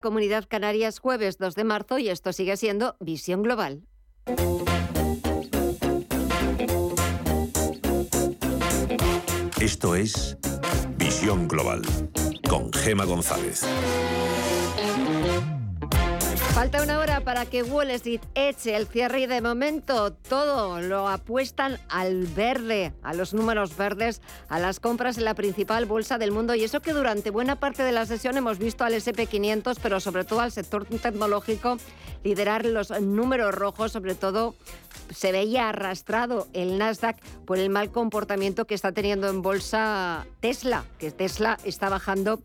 Comunidad Canarias, jueves 2 de marzo, y esto sigue siendo Visión Global. Esto es Visión Global con Gema González. Falta una hora para que Wall Street eche el cierre y de momento todo lo apuestan al verde, a los números verdes, a las compras en la principal bolsa del mundo. Y eso que durante buena parte de la sesión hemos visto al SP500, pero sobre todo al sector tecnológico liderar los números rojos, sobre todo se veía arrastrado el Nasdaq por el mal comportamiento que está teniendo en bolsa Tesla, que Tesla está bajando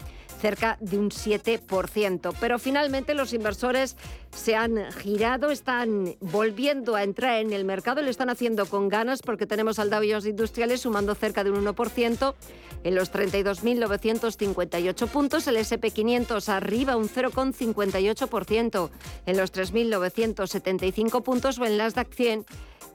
cerca de un 7%. Pero finalmente los inversores se han girado, están volviendo a entrar en el mercado, lo están haciendo con ganas porque tenemos al Dow Jones Industriales sumando cerca de un 1% en los 32.958 puntos, el SP500 arriba un 0,58% en los 3.975 puntos o el Nasdaq 100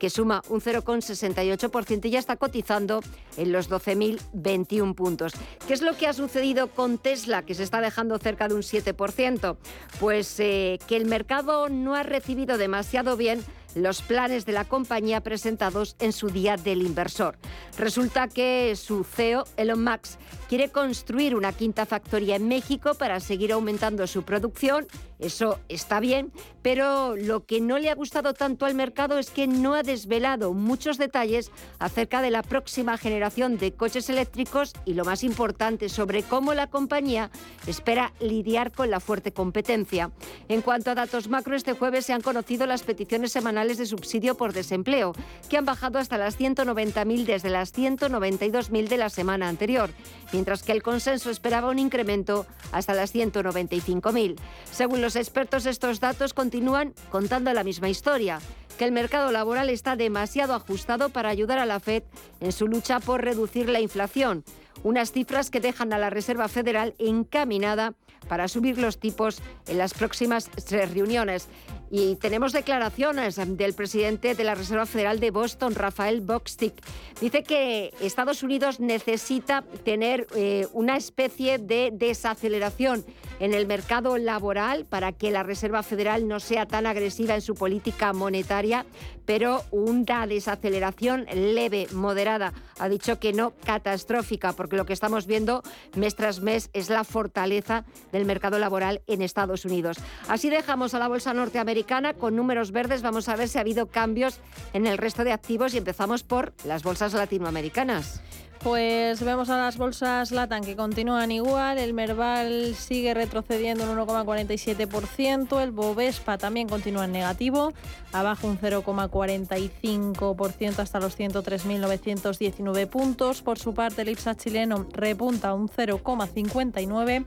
que suma un 0,68% y ya está cotizando en los 12.021 puntos. ¿Qué es lo que ha sucedido con Tesla, que se está dejando cerca de un 7%? Pues eh, que el mercado no ha recibido demasiado bien los planes de la compañía presentados en su día del inversor. Resulta que su CEO, Elon Musk, quiere construir una quinta factoría en México para seguir aumentando su producción. Eso está bien, pero lo que no le ha gustado tanto al mercado es que no ha desvelado muchos detalles acerca de la próxima generación de coches eléctricos y lo más importante sobre cómo la compañía espera lidiar con la fuerte competencia. En cuanto a datos macro, este jueves se han conocido las peticiones semanales de subsidio por desempleo, que han bajado hasta las 190.000 desde las 192.000 de la semana anterior, mientras que el consenso esperaba un incremento hasta las 195.000. Según expertos, estos datos continúan contando la misma historia que el mercado laboral está demasiado ajustado para ayudar a la Fed en su lucha por reducir la inflación, unas cifras que dejan a la Reserva Federal encaminada para subir los tipos en las próximas tres reuniones. Y tenemos declaraciones del presidente de la Reserva Federal de Boston, Rafael Boxtick. Dice que Estados Unidos necesita tener eh, una especie de desaceleración en el mercado laboral para que la Reserva Federal no sea tan agresiva en su política monetaria, pero una desaceleración leve, moderada. Ha dicho que no catastrófica, porque lo que estamos viendo mes tras mes es la fortaleza del mercado laboral en Estados Unidos. Así dejamos a la bolsa norteamericana con números verdes. Vamos a ver si ha habido cambios en el resto de activos y empezamos por las bolsas latinoamericanas. Pues vemos a las bolsas Latam que continúan igual, el Merval sigue retrocediendo un 1,47%, el Bovespa también continúa en negativo, abajo un 0,45% hasta los 103.919 puntos. Por su parte, el IPSA chileno repunta un 0,59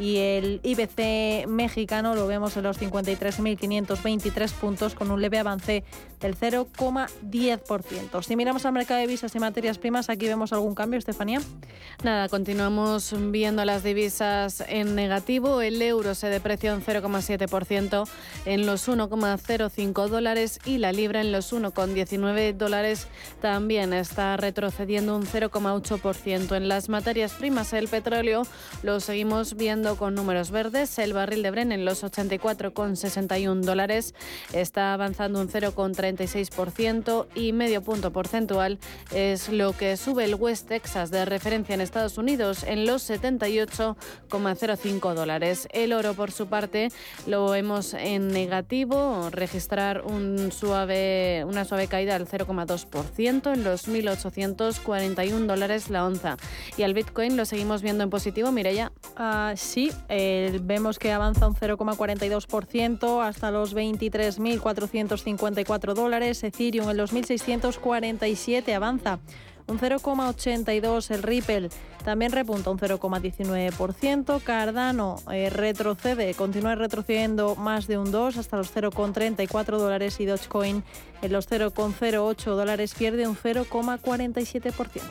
y el IBC mexicano lo vemos en los 53.523 puntos con un leve avance del 0,10%. Si miramos al mercado de divisas y materias primas, aquí vemos algún cambio, Estefanía? Nada, continuamos viendo las divisas en negativo. El euro se deprecia un 0,7% en los 1,05 dólares y la libra en los 1,19 dólares también está retrocediendo un 0,8%. En las materias primas, el petróleo lo seguimos viendo con números verdes. El barril de Bren en los 84,61 dólares está avanzando un 0,36% y medio punto porcentual es lo que sube el West Texas de referencia en Estados Unidos en los 78,05 dólares. El oro, por su parte, lo vemos en negativo, registrar un suave, una suave caída del 0,2% en los 1.841 dólares la onza. Y al Bitcoin lo seguimos viendo en positivo, Mireya. Uh, sí, eh, vemos que avanza un 0,42% hasta los 23.454 dólares. Ethereum en los 1.647 avanza un 0,82 el Ripple también repunta un 0,19%, Cardano eh, retrocede, continúa retrocediendo más de un 2 hasta los 0,34 dólares y Dogecoin en los 0,08 dólares pierde un 0,47%.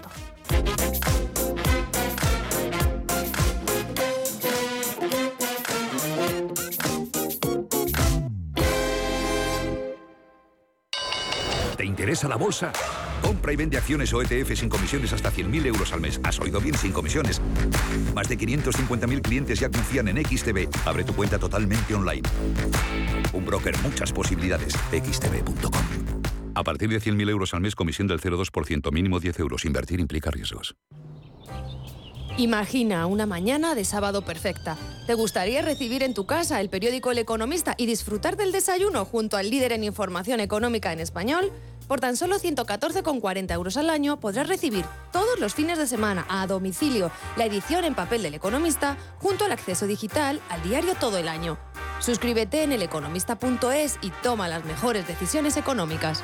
¿Te interesa la bolsa? Compra y vende acciones o ETF sin comisiones hasta 100.000 euros al mes. ¿Has oído bien? Sin comisiones. Más de 550.000 clientes ya confían en XTB. Abre tu cuenta totalmente online. Un broker, muchas posibilidades. xtb.com. A partir de 100.000 euros al mes, comisión del 0,2%, mínimo 10 euros. Invertir implica riesgos. Imagina una mañana de sábado perfecta. ¿Te gustaría recibir en tu casa el periódico El Economista y disfrutar del desayuno junto al líder en información económica en español? Por tan solo 114,40 euros al año podrás recibir todos los fines de semana a domicilio la edición en papel del Economista junto al acceso digital al diario todo el año. Suscríbete en eleconomista.es y toma las mejores decisiones económicas.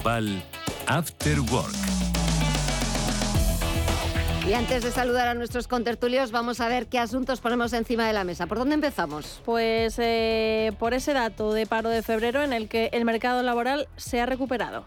Global, After Work. Y antes de saludar a nuestros contertulios, vamos a ver qué asuntos ponemos encima de la mesa. ¿Por dónde empezamos? Pues eh, por ese dato de paro de febrero en el que el mercado laboral se ha recuperado.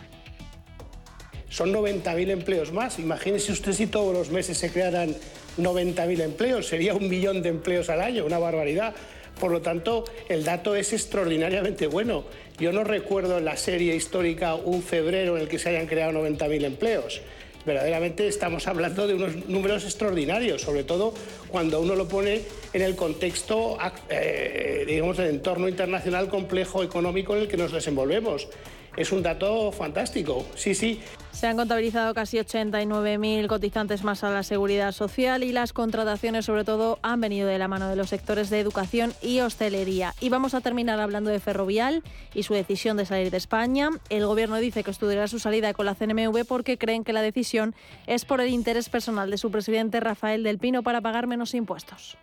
Son 90.000 empleos más. Imagínese usted si todos los meses se crearan 90.000 empleos. Sería un millón de empleos al año, una barbaridad. Por lo tanto, el dato es extraordinariamente bueno. Yo no recuerdo en la serie histórica un febrero en el que se hayan creado 90.000 empleos. Verdaderamente estamos hablando de unos números extraordinarios, sobre todo cuando uno lo pone en el contexto, eh, digamos, del entorno internacional complejo económico en el que nos desenvolvemos. Es un dato fantástico, sí, sí. Se han contabilizado casi 89.000 cotizantes más a la seguridad social y las contrataciones sobre todo han venido de la mano de los sectores de educación y hostelería. Y vamos a terminar hablando de Ferrovial y su decisión de salir de España. El gobierno dice que estudiará su salida con la CNMV porque creen que la decisión es por el interés personal de su presidente Rafael del Pino para pagar menos impuestos.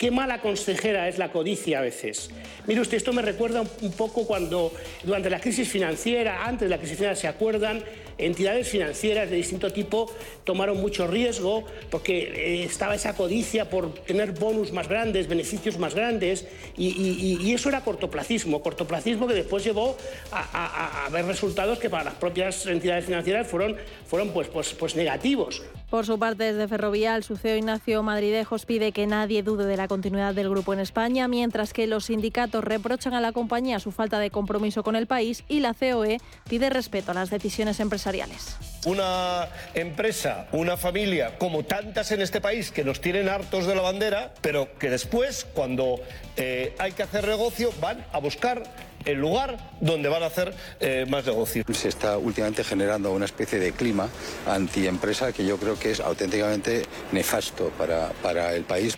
Qué mala consejera es la codicia a veces. Mire usted, esto me recuerda un poco cuando durante la crisis financiera, antes de la crisis financiera, ¿se acuerdan? Entidades financieras de distinto tipo tomaron mucho riesgo porque eh, estaba esa codicia por tener bonus más grandes, beneficios más grandes, y, eso era cortoplacismo, cortoplacismo que después llevó a, ver resultados que para las propias entidades financieras fueron, fueron pues, pues, pues negativos. Por su parte, desde Ferrovial, su CEO Ignacio Madridejos pide que nadie dude de la continuidad del grupo en España, mientras que los sindicatos reprochan a la compañía su falta de compromiso con el país y la COE pide respeto a las decisiones empresariales. Una empresa, una familia, como tantas en este país, que nos tienen hartos de la bandera, pero que después, cuando eh, hay que hacer negocio, van a buscar el lugar donde van a hacer eh, más negocio. Se está últimamente generando una especie de clima antiempresa que yo creo que es auténticamente nefasto para, para el país.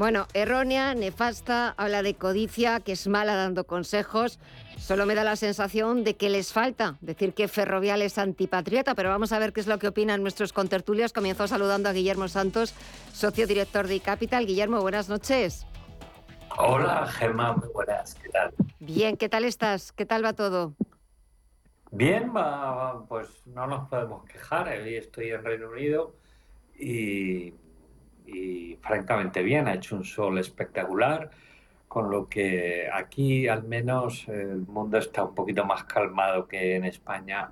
Bueno, errónea, nefasta, habla de codicia, que es mala dando consejos. Solo me da la sensación de que les falta decir que Ferrovial es antipatriota, pero vamos a ver qué es lo que opinan nuestros contertulios. Comienzo saludando a Guillermo Santos, socio director de Capital. Guillermo, buenas noches. Hola, Gemma, muy buenas, ¿qué tal? Bien, ¿qué tal estás? ¿Qué tal va todo? Bien, pues no nos podemos quejar. Hoy estoy en Reino Unido y, francamente bien, ha hecho un sol espectacular, con lo que aquí al menos el mundo está un poquito más calmado que en España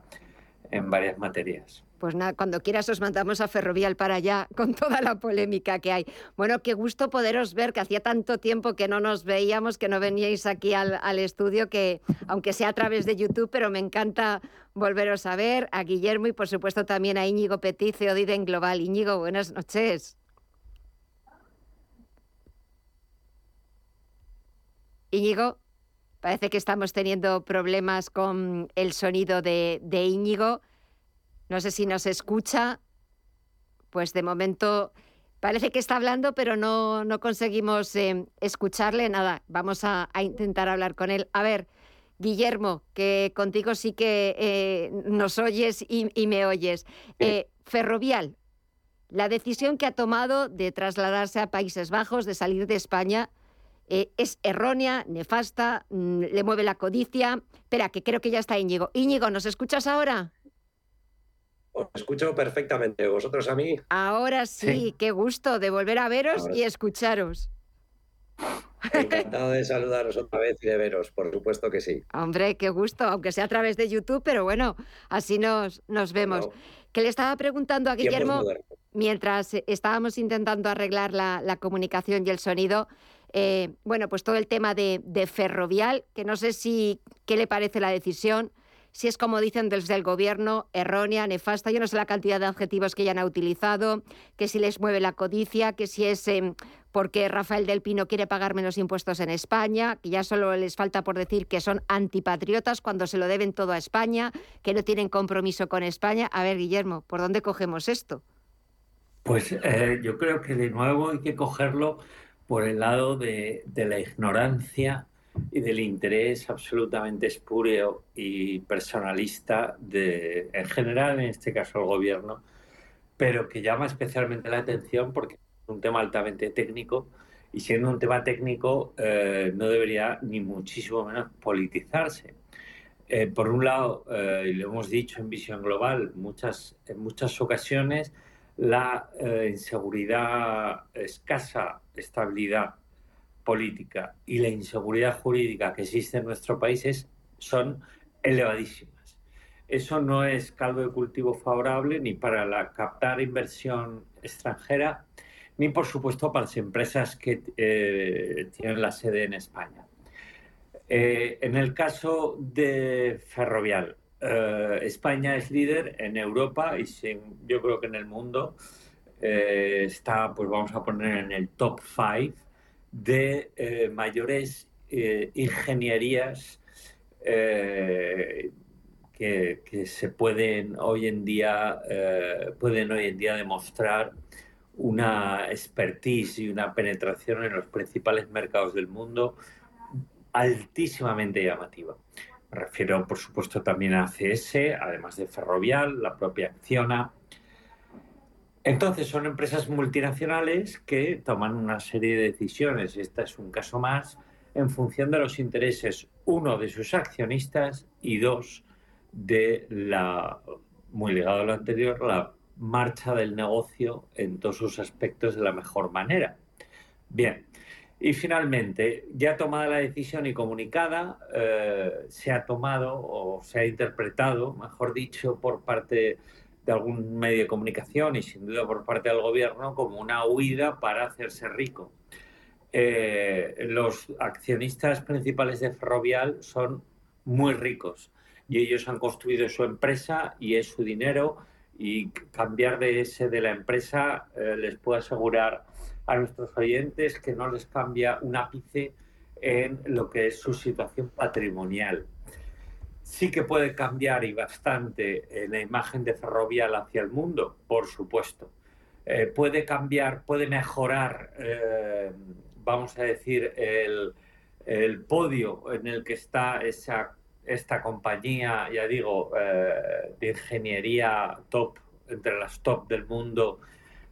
en varias materias. Pues nada, cuando quieras os mandamos a Ferrovial para allá con toda la polémica que hay. Bueno, qué gusto poderos ver, que hacía tanto tiempo que no nos veíamos, que no veníais aquí al, estudio, que aunque sea a través de YouTube, pero me encanta volveros a ver, a Guillermo y por supuesto también a Íñigo Petit, CEO de Global. Íñigo, buenas noches. Íñigo, parece que estamos teniendo problemas con el sonido de, de Íñigo. No sé si nos escucha. Pues de momento parece que está hablando, pero no, no conseguimos eh, escucharle. Nada, vamos a, intentar hablar con él. A ver, Guillermo, que contigo sí que eh, nos oyes y, me oyes. Eh, Ferrovial, la decisión que ha tomado de trasladarse a Países Bajos, de salir de España, eh, es errónea, nefasta, mm, le mueve la codicia. Espera, que creo que ya está Íñigo. Íñigo, ¿nos escuchas ahora? Os escucho perfectamente. ¿Vosotros a mí? Ahora sí, qué gusto de volver a veros y escucharos. Encantado de saludaros otra vez y de veros, por supuesto que sí. Hombre, qué gusto, aunque sea a través de YouTube, pero bueno, así nos, nos vemos. Que le estaba preguntando a Guillermo, mientras estábamos intentando arreglar la, comunicación y el sonido, eh, bueno, pues todo el tema de, de ferrovial, que no sé si qué le parece la decisión si es como dicen desde el gobierno, errónea, nefasta. Yo no sé la cantidad de adjetivos que ya han utilizado, que si les mueve la codicia, que si es em, porque Rafael del Pino quiere pagar menos impuestos en España, que ya solo les falta por decir que son antipatriotas cuando se lo deben todo a España, que no tienen compromiso con España. A ver, Guillermo, ¿por dónde cogemos esto? Pues eh, yo creo que de nuevo hay que cogerlo por el lado de, de la ignorancia y del interés absolutamente espúreo y personalista de, en general, en este caso el gobierno, pero que llama especialmente la atención porque es un tema altamente técnico y siendo un tema técnico eh, no debería ni muchísimo menos politizarse. Eh, por un lado, eh, y lo hemos dicho en visión global, muchas, en muchas ocasiones la inseguridad, escasa estabilidad política y la inseguridad jurídica que existe en nuestro país son elevadísimas. Eso no es caldo de cultivo favorable ni para captar inversión extranjera, ni por supuesto para las empresas que eh, tienen la sede en España. Eh, en el caso de Ferrovial, eh, España es líder en Europa y yo creo que en el mundo está, pues vamos a poner en el top 5 de eh, mayores eh, ingenierías eh, que, se pueden hoy en día pueden hoy en día demostrar una expertise y una penetración en los principales mercados del mundo altísimamente llamativa. Me refiero, por supuesto, también a CS, además de Ferrovial, la propia Acciona, entonces son empresas multinacionales que toman una serie de decisiones, este es un caso más, en función de los intereses, uno, de sus accionistas y dos, de la, muy ligado a lo anterior, la marcha del negocio en todos sus aspectos de la mejor manera. Bien, y finalmente, ya tomada la decisión y comunicada, eh, se ha tomado o se ha interpretado, mejor dicho, por parte de algún medio de comunicación y sin duda por parte del gobierno como una huida para hacerse rico. Eh, los accionistas principales de Ferrovial son muy ricos y ellos han construido su empresa y es su dinero y cambiar de ese de la empresa eh, les puedo asegurar a nuestros oyentes que no les cambia un ápice en lo que es su situación patrimonial sí que puede cambiar y bastante eh, la imagen de Ferrovial hacia el mundo, por supuesto. Eh, puede cambiar, puede mejorar, eh, vamos a decir, el, podio en el que está esa, esta compañía, ya digo, de ingeniería top, entre las top del mundo,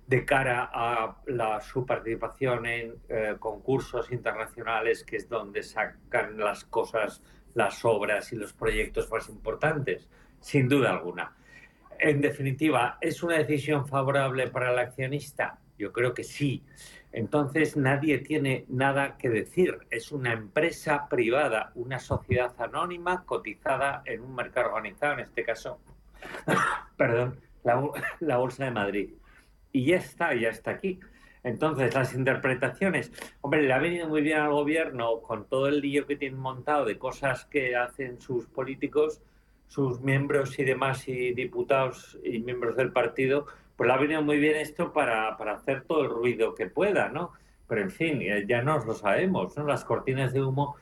de cara a la, su participación en concursos internacionales, que es donde sacan las cosas las obras y los proyectos más importantes, sin duda alguna. En definitiva, ¿es una decisión favorable para el accionista? Yo creo que sí. Entonces nadie tiene nada que decir. Es una empresa privada, una sociedad anónima cotizada en un mercado organizado, en este caso, perdón, la, la Bolsa de Madrid. Y ya está, ya está aquí. Entonces, las interpretaciones, hombre, le ha venido muy bien al gobierno con todo el lío que tienen montado de cosas que hacen sus políticos, sus miembros y demás, y diputados y miembros del partido, pues le ha venido muy bien esto para, hacer todo el ruido que pueda, ¿no? Pero en fin, ya nos lo sabemos, ¿no? Las cortinas de humo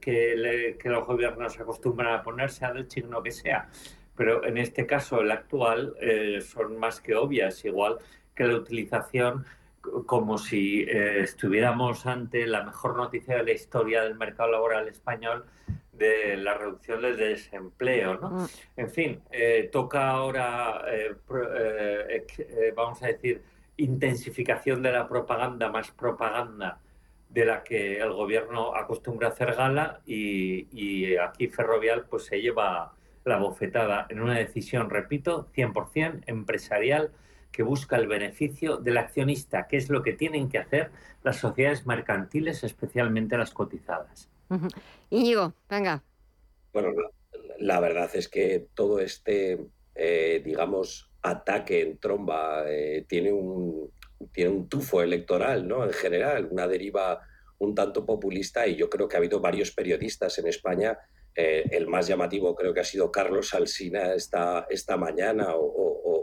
que, los gobiernos acostumbran a poner, sea del signo que sea. Pero en este caso, el actual, eh, son más que obvias, igual que la utilización como si eh, estuviéramos ante la mejor noticia de la historia del mercado laboral español de la reducción del desempleo. ¿no? Mm. En fin, eh, toca ahora, eh, vamos a decir, intensificación de la propaganda, más propaganda de la que el gobierno acostumbra hacer gala y, y aquí Ferrovial pues se lleva la bofetada en una decisión, repito, 100% empresarial que busca el beneficio del accionista, que es lo que tienen que hacer las sociedades mercantiles, especialmente las cotizadas. Íñigo, venga. Bueno, la, verdad es que todo este, eh, digamos, ataque en tromba eh, tiene, un, tiene un tufo electoral, ¿no? En general, una deriva un tanto populista y yo creo que ha habido varios periodistas en España eh, el más llamativo creo que ha sido Carlos Alsina esta, esta mañana o,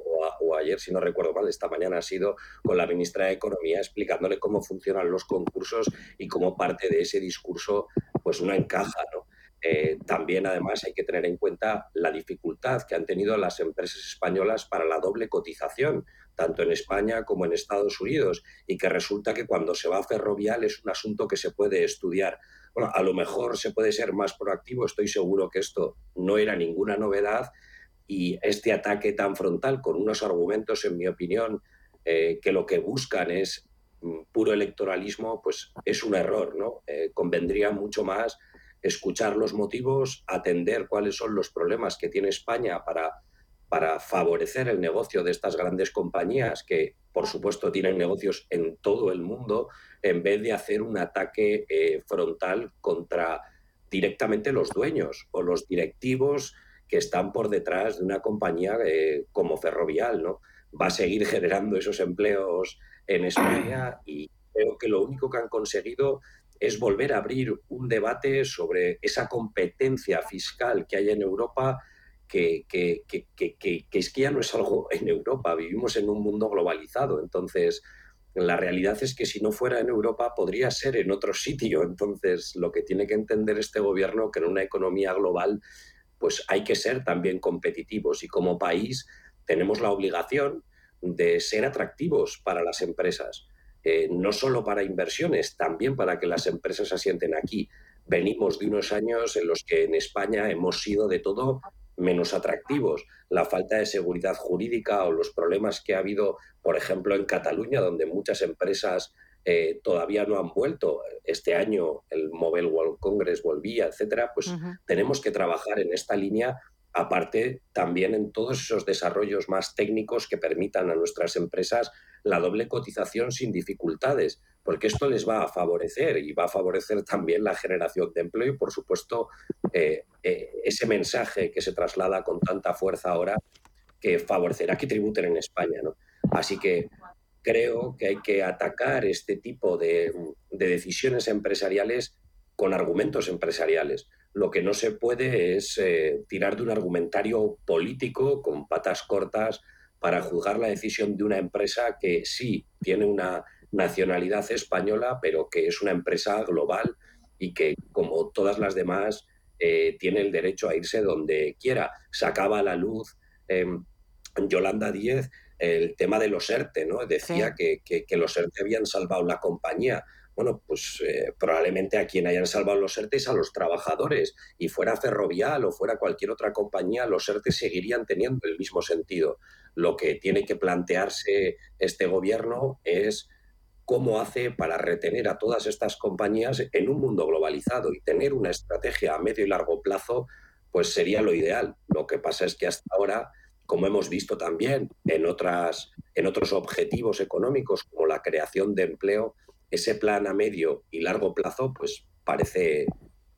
ayer, si no recuerdo mal, esta mañana ha sido con la ministra de Economía explicándole cómo funcionan los concursos y cómo parte de ese discurso pues no encaja. ¿no? Eh, también, además, hay que tener en cuenta la dificultad que han tenido las empresas españolas para la doble cotización, tanto en España como en Estados Unidos, y que resulta que cuando se va a ferrovial es un asunto que se puede estudiar bueno, a lo mejor se puede ser más proactivo, estoy seguro que esto no era ninguna novedad y este ataque tan frontal con unos argumentos, en mi opinión, eh, que lo que buscan es mm, puro electoralismo, pues es un error, ¿no? Eh, convendría mucho más escuchar los motivos, atender cuáles son los problemas que tiene España para, para favorecer el negocio de estas grandes compañías que, por supuesto, tienen negocios en todo el mundo en vez de hacer un ataque eh, frontal contra directamente los dueños o los directivos que están por detrás de una compañía eh, como Ferrovial, ¿no? Va a seguir generando esos empleos en España y creo que lo único que han conseguido es volver a abrir un debate sobre esa competencia fiscal que hay en Europa, que, que, que, que, es que ya no es algo en Europa, vivimos en un mundo globalizado, entonces la realidad es que si no fuera en Europa podría ser en otro sitio. Entonces, lo que tiene que entender este gobierno que en una economía global pues hay que ser también competitivos y como país tenemos la obligación de ser atractivos para las empresas, eh, no solo para inversiones, también para que las empresas asienten aquí. Venimos de unos años en los que en España hemos sido de todo menos atractivos. La falta de seguridad jurídica o los problemas que ha habido, por ejemplo, en Cataluña, donde muchas empresas eh, todavía no han vuelto. Este año el Mobile World Congress volvía, etcétera. Pues tenemos que trabajar en esta línea aparte también en todos esos desarrollos más técnicos que permitan a nuestras empresas la doble cotización sin dificultades, porque esto les va a favorecer y va a favorecer también la generación de empleo y, por supuesto, eh, eh, ese mensaje que se traslada con tanta fuerza ahora que favorecerá que tributen en España. Así que creo que hay que atacar este tipo de, decisiones empresariales con argumentos empresariales. Lo que no se puede es eh, tirar de un argumentario político con patas cortas para juzgar la decisión de una empresa que sí tiene una nacionalidad española, pero que es una empresa global y que, como todas las demás, eh, tiene el derecho a irse donde quiera. Sacaba a la luz em, Yolanda Díez el tema de los ERTE, ¿no? Decía que, los ERTE habían salvado la compañía. Bueno, pues eh, probablemente a quien hayan salvado los ERTE es a los trabajadores. Y fuera Ferrovial o fuera cualquier otra compañía, los ERTE seguirían teniendo el mismo sentido. Lo que tiene que plantearse este gobierno es cómo hace para retener a todas estas compañías en un mundo globalizado y tener una estrategia a medio y largo plazo, pues sería lo ideal. Lo que pasa es que hasta ahora, como hemos visto también en, otras, en otros objetivos económicos como la creación de empleo, ese plan a medio y largo plazo pues parece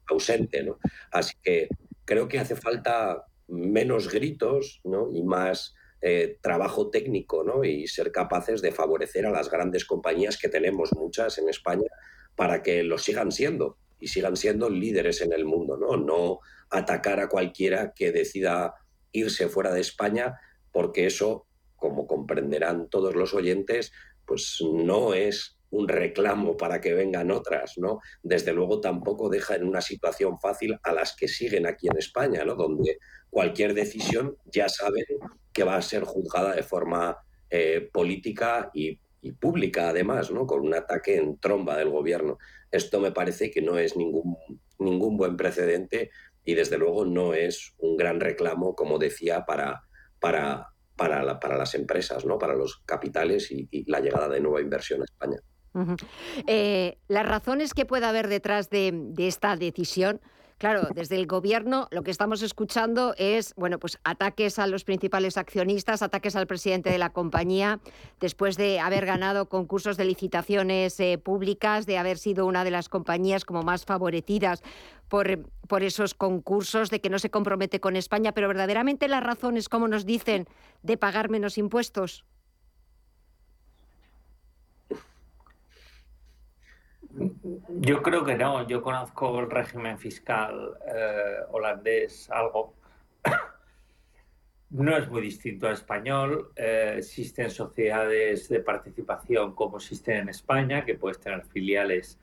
ausente. ¿no? Así que creo que hace falta menos gritos ¿no? y más eh, trabajo técnico ¿no? y ser capaces de favorecer a las grandes compañías que tenemos muchas en España para que lo sigan siendo y sigan siendo líderes en el mundo, ¿no? No atacar a cualquiera que decida irse fuera de España, porque eso, como comprenderán todos los oyentes, pues no es un reclamo para que vengan otras, ¿no? Desde luego tampoco deja en una situación fácil a las que siguen aquí en España, ¿no? Donde cualquier decisión ya saben que va a ser juzgada de forma eh, política y, pública, además, ¿no? con un ataque en tromba del gobierno. Esto me parece que no es ningún, ningún buen precedente y desde luego no es un gran reclamo, como decía, para, para, para, las empresas, ¿no? para los capitales y, y la llegada de nueva inversión a España. Eh, las razones que pueda haber detrás de, esta decisión, Claro, desde el gobierno lo que estamos escuchando es, bueno, pues ataques a los principales accionistas, ataques al presidente de la compañía, después de haber ganado concursos de licitaciones eh, públicas, de haber sido una de las compañías como más favorecidas por, por esos concursos, de que no se compromete con España, pero verdaderamente las razones, como nos dicen, de pagar menos impuestos. Yo creo que no. Yo conozco el régimen fiscal eh, holandés algo. No es muy distinto al español. Eh, existen sociedades de participación como existen en España, que puedes tener filiales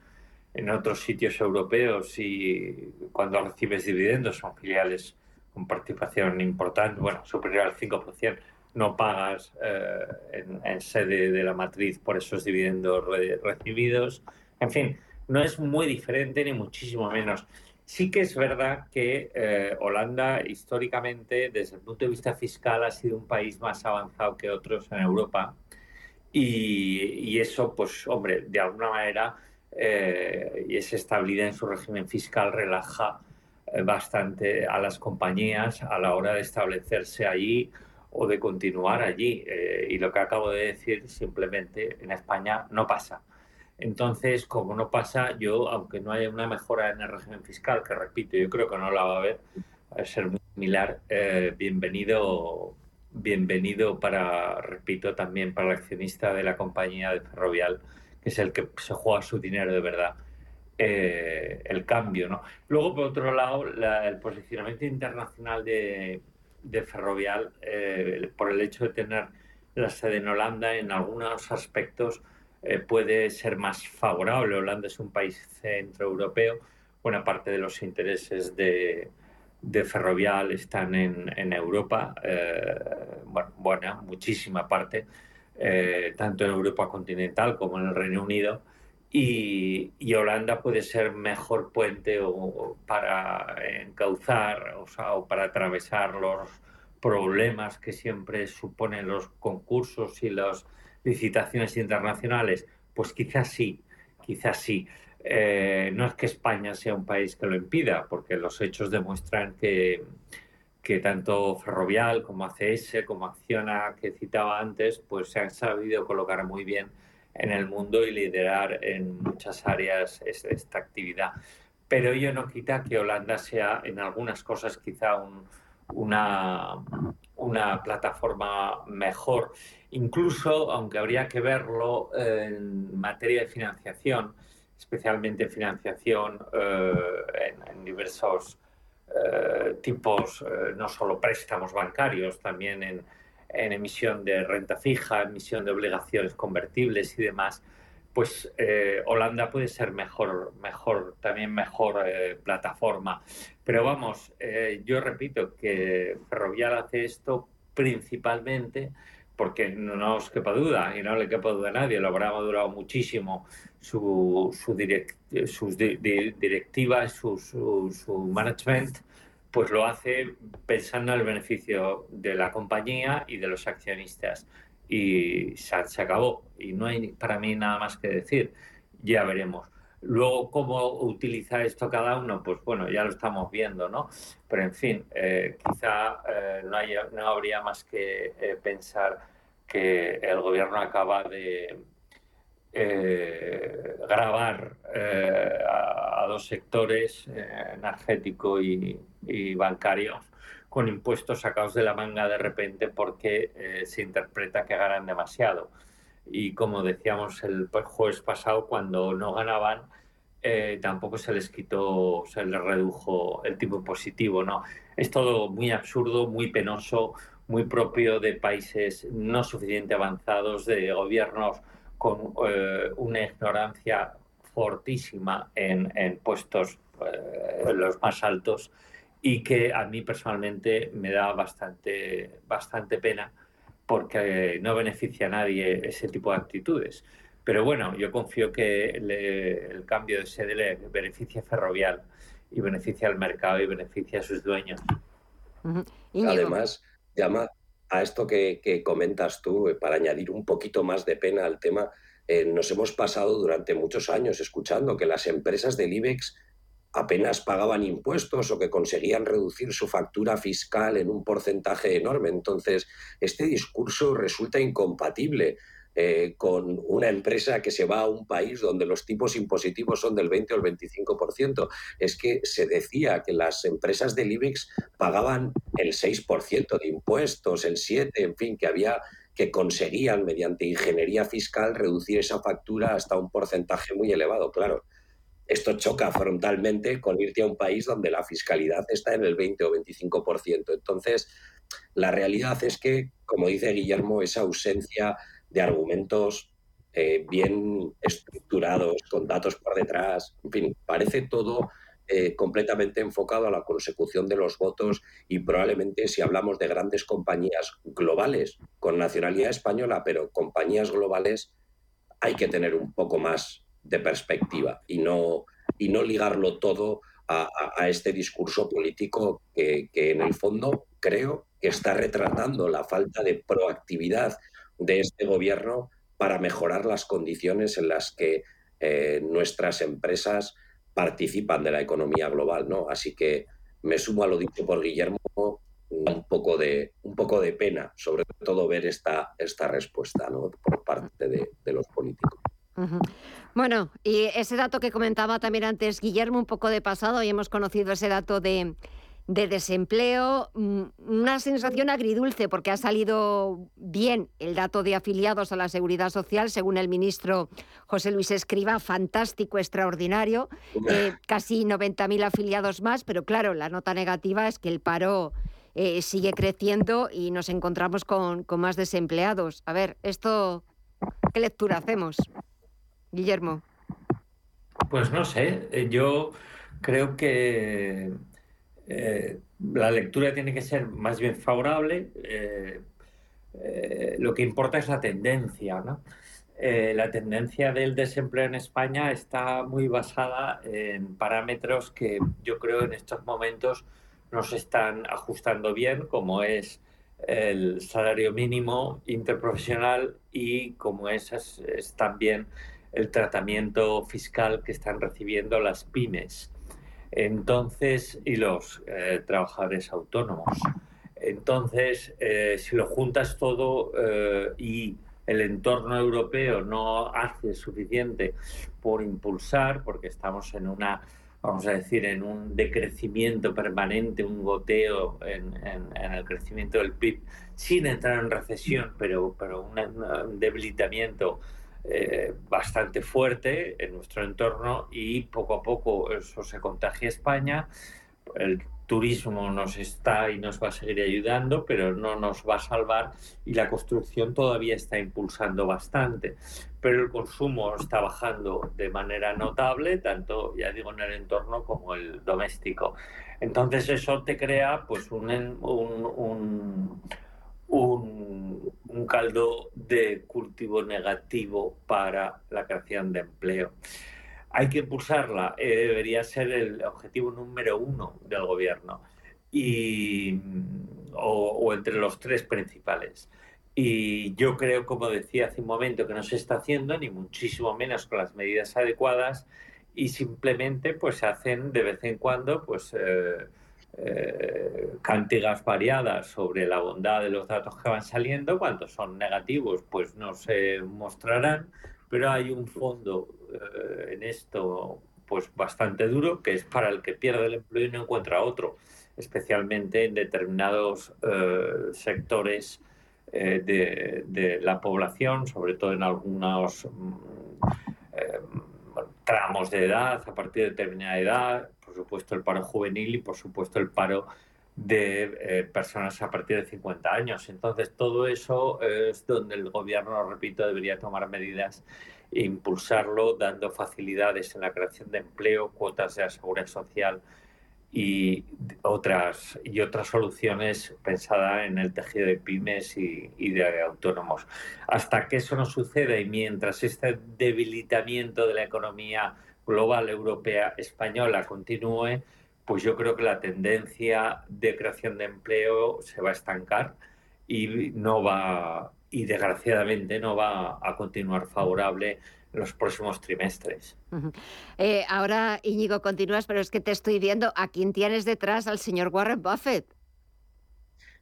en otros sitios europeos y cuando recibes dividendos son filiales con participación importante, bueno, superior al 5%, no pagas eh, en, sede de la matriz por esos dividendos recibidos. En fin, no es muy diferente ni muchísimo menos. Sí que es verdad que eh, Holanda históricamente, desde el punto de vista fiscal, ha sido un país más avanzado que otros en Europa. Y, eso, pues, hombre, de alguna manera, eh, y esa estabilidad en su régimen fiscal relaja eh, bastante a las compañías a la hora de establecerse allí o de continuar allí. y lo que acabo de decir, simplemente en España no pasa. Entonces, como no pasa, yo, aunque no haya una mejora en el régimen fiscal, que repito, yo creo que no la va a haber, va a ser muy similar, eh, bienvenido, bienvenido para, repito, también para el accionista de la compañía de Ferrovial, que es el que se juega su dinero de verdad. Eh, el cambio, ¿no? Luego, por otro lado, el posicionamiento internacional de, Ferrovial, eh, por el hecho de tener la sede en Holanda, en algunos aspectos eh, puede ser más favorable. Holanda es un país centroeuropeo, buena parte de los intereses de, Ferrovial están en, Europa, eh, bueno, muchísima parte, eh, tanto en Europa continental como en el Reino Unido. Y, Holanda puede ser mejor puente o, para encauzar o para atravesar los problemas que siempre suponen los concursos y los licitaciones internacionales? Pues quizás sí, quizás sí. Eh, no es que España sea un país que lo impida, porque los hechos demuestran que, que tanto Ferrovial como ACS, como Acciona, que citaba antes, pues se han sabido colocar muy bien en el mundo y liderar en muchas áreas esta actividad. Pero ello no quita que Holanda sea en algunas cosas quizá una, una plataforma mejor. Incluso aunque habría que verlo en materia de financiación, especialmente financiación eh, en, diversos eh, tipos, eh, no solo préstamos bancarios, también en, emisión de renta fija, emisión de obligaciones convertibles y demás, pues Holanda puede ser mejor, mejor también mejor plataforma. Pero vamos, yo repito que Ferrovial hace esto principalmente porque no os quepa duda, y no le quepa duda a nadie, lo habrá madurado muchísimo su, su sus directivas, su, su, management, pues lo hace pensando en el beneficio de la compañía y de los accionistas. Y se, acabó. Y no hay para mí nada más que decir. Ya veremos. Luego, cómo utiliza esto cada uno, pues bueno, ya lo estamos viendo, ¿no? Pero en fin, eh, quizá eh, no, no, habría más que eh, pensar que el gobierno acaba de grabar a, dos sectores, energético y, bancario, con impuestos sacados de la manga de repente porque se interpreta que ganan demasiado y como decíamos el jueves pasado, cuando no ganaban, eh, tampoco se les quitó, se les redujo el tipo positivo, ¿no? Es todo muy absurdo, muy penoso, muy propio de países no suficientemente avanzados, de gobiernos con eh, una ignorancia fortísima en, puestos eh, los más altos y que a mí personalmente me da bastante, bastante pena porque no beneficia a nadie ese tipo de actitudes. Pero bueno, yo confío que el cambio de sede le beneficia a Ferrovial y beneficia al mercado y beneficia a sus dueños. Además, llama a esto que, comentas tú, eh, para añadir un poquito más de pena al tema, eh, nos hemos pasado durante muchos años escuchando que las empresas del IBEX apenas pagaban impuestos o que conseguían reducir su factura fiscal en un porcentaje enorme. Entonces, este discurso resulta incompatible eh, con una empresa que se va a un país donde los tipos impositivos son del 20 o el 25%. Es que se decía que las empresas del IBEX pagaban el 6% de impuestos, el 7%, en fin, que había que conseguían mediante ingeniería fiscal reducir esa factura hasta un porcentaje muy elevado, claro. Esto choca frontalmente con irte a un país donde la fiscalidad está en el 20 o 25%. Entonces, la realidad es que, como dice Guillermo, esa ausencia de argumentos eh, bien estructurados, con datos por detrás, en fin, parece todo eh, completamente enfocado a la consecución de los votos y probablemente si hablamos de grandes compañías globales con nacionalidad española, pero compañías globales, hay que tener un poco más de perspectiva y no, y no ligarlo todo a, este discurso político que, en el fondo creo que está retratando la falta de proactividad de este gobierno para mejorar las condiciones en las que eh, nuestras empresas participan de la economía global, ¿no? Así que me sumo a lo dicho por Guillermo, un poco de, un poco de pena, sobre todo ver esta, esta respuesta ¿no? por parte de, los políticos. Bueno, y ese dato que comentaba también antes Guillermo, un poco de pasado, y hemos conocido ese dato de de desempleo, mm, una sensación agridulce porque ha salido bien el dato de afiliados a la seguridad social, según el ministro José Luis Escriba, fantástico, extraordinario, eh, casi 90.000 afiliados más, pero claro, la nota negativa es que el paro eh, sigue creciendo y nos encontramos con, con más desempleados. A ver, esto, ¿qué lectura hacemos? Guillermo. Pues no sé, eh, yo creo que eh, la lectura tiene que ser más bien favorable. Eh, lo que importa es la tendencia. la tendencia del desempleo en España está muy basada en parámetros que yo creo en estos momentos no se están ajustando bien, como es el salario mínimo interprofesional y como es, es también el tratamiento fiscal que están recibiendo las pymes. Entonces, y los eh, trabajadores autónomos. Entonces, eh, si lo juntas todo eh, y el entorno europeo no hace suficiente por impulsar, porque estamos en una, vamos a decir, en un decrecimiento permanente, un goteo en, el crecimiento del PIB, sin entrar en recesión, pero, pero un debilitamiento eh, bastante fuerte en nuestro entorno y poco a poco eso se contagia a España. El turismo nos está y nos va a seguir ayudando, pero no nos va a salvar y la construcción todavía está impulsando bastante. Pero el consumo está bajando de manera notable, tanto, ya digo, en el entorno como el doméstico. Entonces eso te crea pues un, un un, caldo de negativo para la creación de empleo. Hay que impulsarla, eh, debería ser el objetivo número uno del gobierno y, o, entre los tres principales. Y yo creo, como decía hace un momento, que no se está haciendo, ni muchísimo menos con las medidas adecuadas, y simplemente pues se hacen de vez en cuando pues eh, eh, cántigas variadas sobre la bondad de los datos que van saliendo. Cuando son negativos, pues no se mostrarán, pero hay un fondo eh, en esto pues bastante duro, que es para el que pierde el empleo y no encuentra otro, especialmente en determinados eh, sectores de, la población, sobre todo en algunos mm, tramos de edad, a partir de determinada edad, por supuesto el paro juvenil y por supuesto el paro de eh, personas a partir de 50 años. Entonces, todo eso es donde el gobierno, repito, debería tomar medidas e impulsarlo, dando facilidades en la creación de empleo, cuotas de la seguridad social y otras, y otras soluciones pensadas en el tejido de pymes y, y de autónomos. Hasta que eso no suceda y mientras este debilitamiento de la economía global europea española continúe, pues yo creo que la tendencia de creación de empleo se va a estancar y no va y desgraciadamente no va a continuar favorable los próximos trimestres. Eh, ahora, Íñigo, continúas, pero es que te estoy viendo. ¿A quién tienes detrás? Al señor Warren Buffett.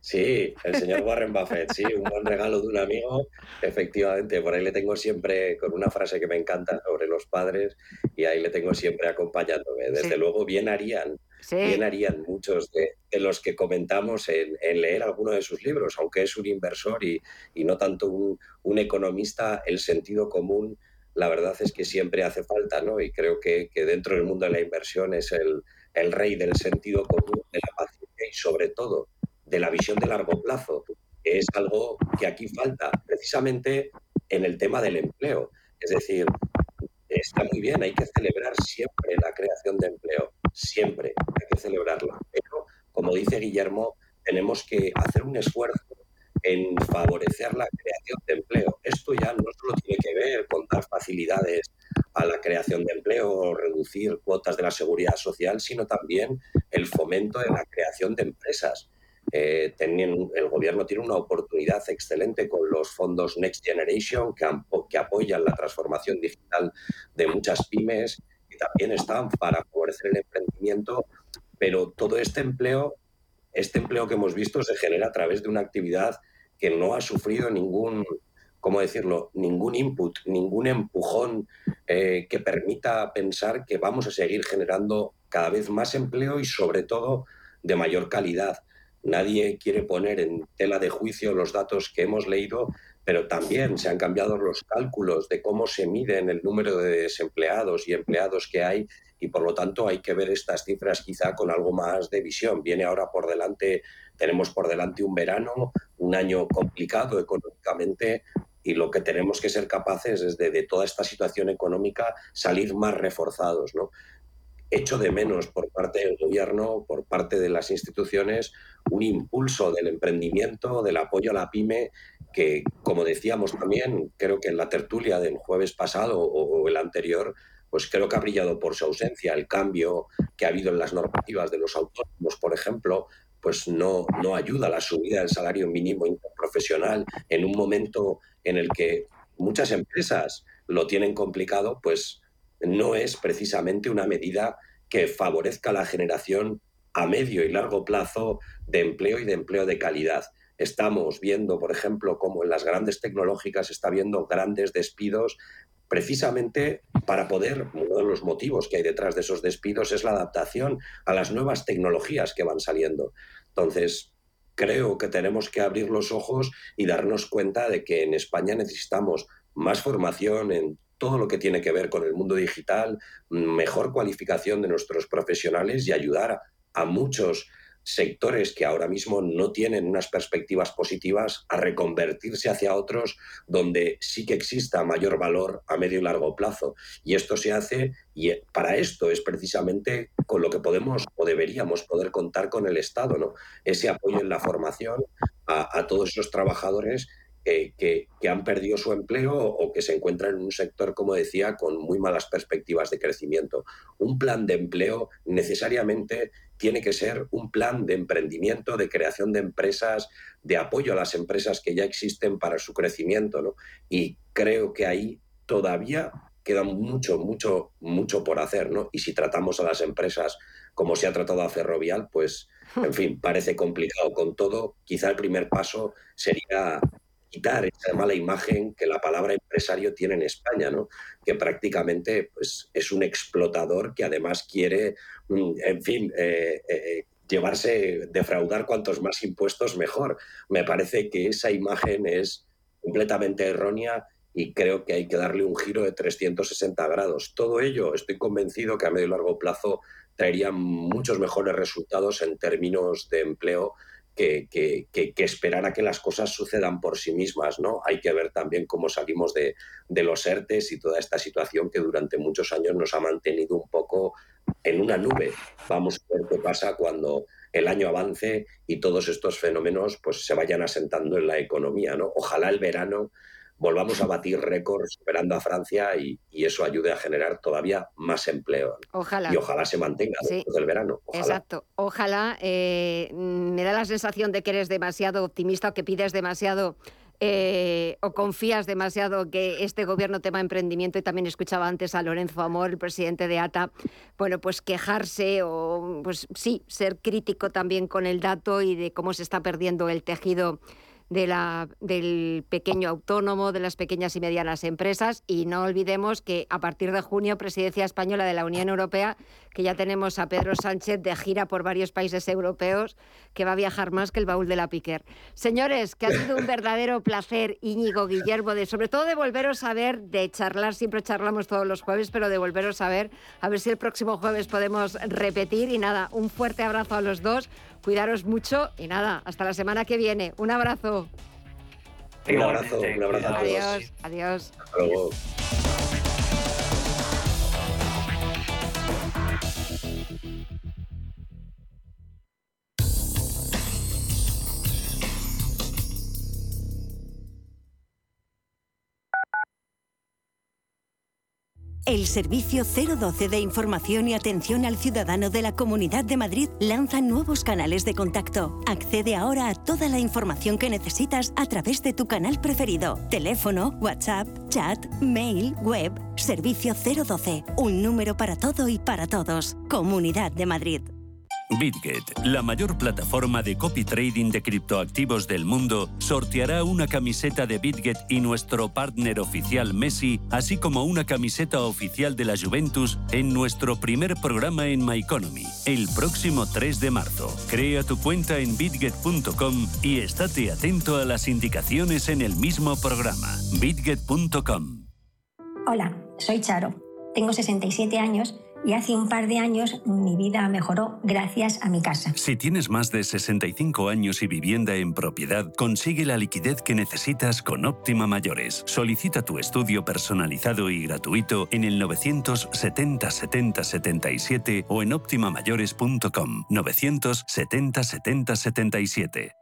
Sí, el señor Warren Buffett, sí, un buen regalo de un amigo, efectivamente, por ahí le tengo siempre con una frase que me encanta sobre los padres y ahí le tengo siempre acompañándome. Desde luego, bien harían, bien harían muchos de, los que comentamos en, leer alguno de sus libros, aunque es un inversor y, no tanto un, economista, el sentido común, la verdad es que siempre hace falta, ¿no? Y creo que, dentro del mundo de la inversión es el, el rey del sentido común, de la paciencia y sobre todo de la visión de largo plazo, que es algo que aquí falta precisamente en el tema del empleo. Es decir, está muy bien, hay que celebrar siempre la creación de empleo, siempre hay que celebrarla. Pero, como dice Guillermo, tenemos que hacer un esfuerzo en favorecer la creación de empleo. Esto ya no solo tiene que ver con dar facilidades a la creación de empleo o reducir cuotas de la seguridad social, sino también el fomento de la creación de empresas. Eh, el gobierno tiene una oportunidad excelente con los fondos Next Generation que, que apoyan la transformación digital de muchas pymes y también están para favorecer el emprendimiento, pero todo este empleo, este empleo que hemos visto se genera a través de una actividad que no ha sufrido ningún, ¿cómo decirlo?, ningún input, ningún empujón eh, que permita pensar que vamos a seguir generando cada vez más empleo y sobre todo de mayor calidad. Nadie quiere poner en tela de juicio los datos que hemos leído, pero también se han cambiado los cálculos de cómo se miden el número de desempleados y empleados que hay y por lo tanto hay que ver estas cifras quizá con algo más de visión. Viene ahora por delante, tenemos por delante un verano, un año complicado económicamente y lo que tenemos que ser capaces es de, de toda esta situación económica salir más reforzados. ¿no? echo de menos por parte del gobierno, por parte de las instituciones, un impulso del emprendimiento, del apoyo a la pyme, que, como decíamos también, creo que en la tertulia del jueves pasado o, el anterior, pues creo que ha brillado por su ausencia. El cambio que ha habido en las normativas de los autónomos, por ejemplo, pues no, no ayuda a la subida del salario mínimo interprofesional en un momento en el que muchas empresas lo tienen complicado, pues no es precisamente una medida que favorezca la generación a medio y largo plazo de empleo y de empleo de calidad. Estamos viendo, por ejemplo, cómo en las grandes tecnológicas está habiendo grandes despidos precisamente para poder, uno de los motivos que hay detrás de esos despidos es la adaptación a las nuevas tecnologías que van saliendo. Entonces, creo que tenemos que abrir los ojos y darnos cuenta de que en España necesitamos más formación en todo lo que tiene que ver con el mundo digital, mejor cualificación de nuestros profesionales y ayudar a, muchos sectores que ahora mismo no tienen unas perspectivas positivas a reconvertirse hacia otros donde sí que exista mayor valor a medio y largo plazo. Y esto se hace y para esto es precisamente con lo que podemos o deberíamos poder contar con el Estado, ¿no? Ese apoyo en la formación a, a todos esos trabajadores que, han perdido su empleo o que se encuentran en un sector, como decía, con muy malas perspectivas de crecimiento. Un plan de empleo necesariamente tiene que ser un plan de emprendimiento, de creación de empresas, de apoyo a las empresas que ya existen para su crecimiento. Y creo que ahí todavía queda mucho, mucho, mucho por hacer. ¿no? Y si tratamos a las empresas como se ha tratado a Ferrovial, pues, en fin, parece complicado. Con todo, quizá el primer paso sería quitar esa mala imagen que la palabra empresario tiene en España, ¿no? que prácticamente pues, es un explotador que además quiere, mm, en fin, eh, eh, llevarse, defraudar cuantos más impuestos mejor. Me parece que esa imagen es completamente errónea y creo que hay que darle un giro de 360 grados. Todo ello estoy convencido que a medio y largo plazo traería muchos mejores resultados en términos de empleo que, que, esperar a que las cosas sucedan por sí mismas, ¿no? Hay que ver también cómo salimos de, los ERTES y toda esta situación que durante muchos años nos ha mantenido un poco en una nube. Vamos a ver qué pasa cuando el año avance y todos estos fenómenos pues se vayan asentando en la economía, ¿no? Ojalá el verano volvamos a batir récords superando a Francia y, eso ayude a generar todavía más empleo. Ojalá. Y ojalá se mantenga después del verano. Exacto. Ojalá. Eh, me da la sensación de que eres demasiado optimista o que pides demasiado eh, o confías demasiado que este gobierno tema emprendimiento y también escuchaba antes a Lorenzo Amor, el presidente de ATA, bueno, pues quejarse o pues sí, ser crítico también con el dato y de cómo se está perdiendo el tejido de la, del pequeño autónomo, de las pequeñas y medianas empresas. Y no olvidemos que a partir de junio, presidencia española de la Unión Europea, que ya tenemos a Pedro Sánchez de gira por varios países europeos, que va a viajar más que el baúl de la Piquer. Señores, que ha sido un verdadero placer, Íñigo Guillermo, de sobre todo de volveros a ver, de charlar, siempre charlamos todos los jueves, pero de volveros a ver, a ver si el próximo jueves podemos repetir. Y nada, un fuerte abrazo a los dos. Cuidaros mucho y nada, hasta la semana que viene. Un abrazo. Un abrazo, un abrazo a todos. Adiós, adiós. Hasta luego. El Servicio 012 de Información y Atención al Ciudadano de la Comunidad de Madrid lanza nuevos canales de contacto. Accede ahora a toda la información que necesitas a través de tu canal preferido. Teléfono, WhatsApp, chat, mail, web. Servicio 012. Un número para todo y para todos. Comunidad de Madrid. BitGet, la mayor plataforma de copy trading de criptoactivos del mundo, sorteará una camiseta de BitGet y nuestro partner oficial Messi, así como una camiseta oficial de la Juventus en nuestro primer programa en MyEconomy, el próximo 3 de marzo. Crea tu cuenta en bitget.com y estate atento a las indicaciones en el mismo programa. bitget.com. Hola, soy Charo. Tengo 67 años y hace un par de años mi vida mejoró gracias a mi casa. Si tienes más de 65 años y vivienda en propiedad, consigue la liquidez que necesitas con Óptima Mayores. Solicita tu estudio personalizado y gratuito en el 970 70 77 o en optimamayores.com 970 70 77.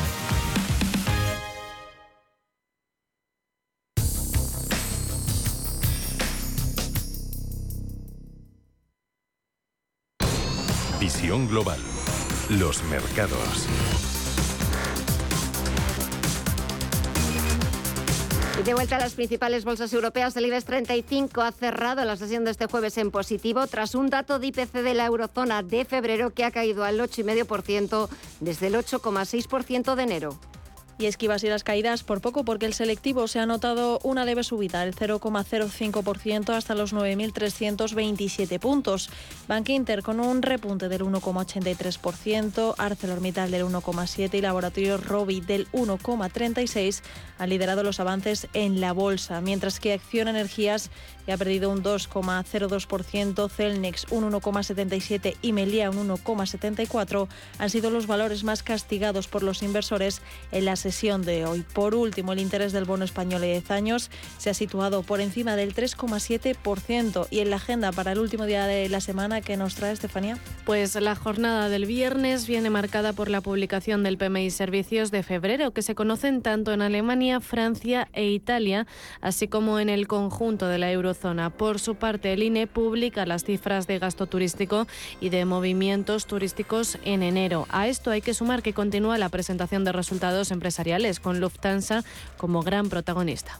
Global. Los mercados. De vuelta a las principales bolsas europeas, el IBEX 35 ha cerrado la sesión de este jueves en positivo tras un dato de IPC de la eurozona de febrero que ha caído al 8,5% desde el 8,6% de enero. Y esquivas y las caídas por poco porque el selectivo se ha notado una leve subida, el 0,05% hasta los 9.327 puntos. Bank Inter con un repunte del 1,83%, ArcelorMittal del 1,7% y Laboratorio Robi del 1,36% han liderado los avances en la bolsa, mientras que Acción Energías que ha perdido un 2,02%, Celnex un 1,77% y Melia un 1,74% han sido los valores más castigados por los inversores en la sesión de hoy. Por último, el interés del bono español de 10 años se ha situado por encima del 3,7% y en la agenda para el último día de la semana que nos trae Estefanía. Pues la jornada del viernes viene marcada por la publicación del PMI Servicios de febrero, que se conocen tanto en Alemania, Francia e Italia, así como en el conjunto de la Por su parte, el INE publica las cifras de gasto turístico y de movimientos turísticos en enero. A esto hay que sumar que continúa la presentación de resultados empresariales, con Lufthansa como gran protagonista.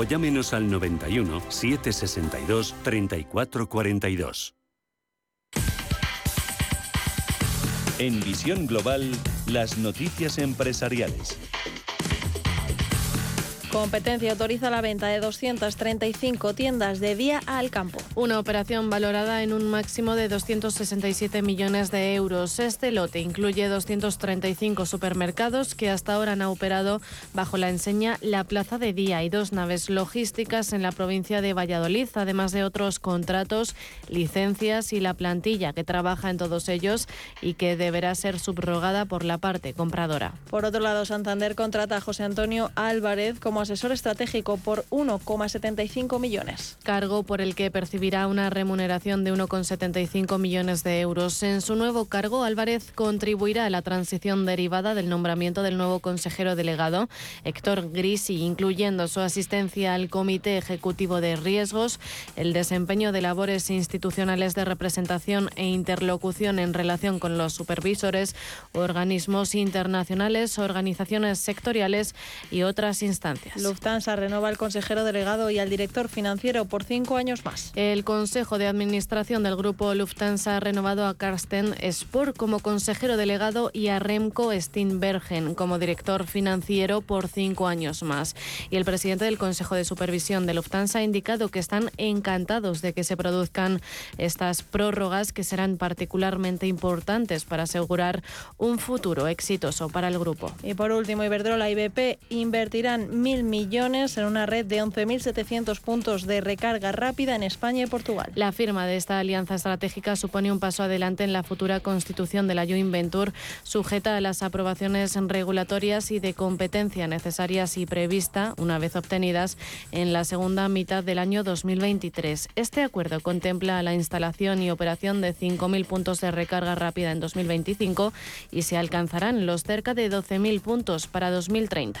o llámenos al 91 762 3442. En Visión Global, las noticias empresariales. Competencia autoriza la venta de 235 tiendas de día al campo. Una operación valorada en un máximo de 267 millones de euros. Este lote incluye 235 supermercados que hasta ahora han operado bajo la enseña La Plaza de Día y dos naves logísticas en la provincia de Valladolid, además de otros contratos, licencias y la plantilla que trabaja en todos ellos y que deberá ser subrogada por la parte compradora. Por otro lado, Santander contrata a José Antonio Álvarez como asesor estratégico por 1,75 millones. Cargo por el que percibirá una remuneración de 1,75 millones de euros. En su nuevo cargo, Álvarez contribuirá a la transición derivada del nombramiento del nuevo consejero delegado, Héctor Grisi, incluyendo su asistencia al Comité Ejecutivo de Riesgos, el desempeño de labores institucionales de representación e interlocución en relación con los supervisores, organismos internacionales, organizaciones sectoriales y otras instancias. Lufthansa renova al consejero delegado y al director financiero por cinco años más. El Consejo de Administración del Grupo Lufthansa ha renovado a Carsten Spohr como consejero delegado y a Remco Steenbergen como director financiero por cinco años más. Y el presidente del Consejo de Supervisión de Lufthansa ha indicado que están encantados de que se produzcan estas prórrogas que serán particularmente importantes para asegurar un futuro exitoso para el grupo. Y por último, Iberdrola y BP invertirán mil millones en una red de 11.700 puntos de recarga rápida en España y Portugal. La firma de esta alianza estratégica supone un paso adelante en la futura constitución de la Joint Venture, sujeta a las aprobaciones regulatorias y de competencia necesarias y prevista, una vez obtenidas, en la segunda mitad del año 2023. Este acuerdo contempla la instalación y operación de 5.000 puntos de recarga rápida en 2025 y se alcanzarán los cerca de 12.000 puntos para 2030.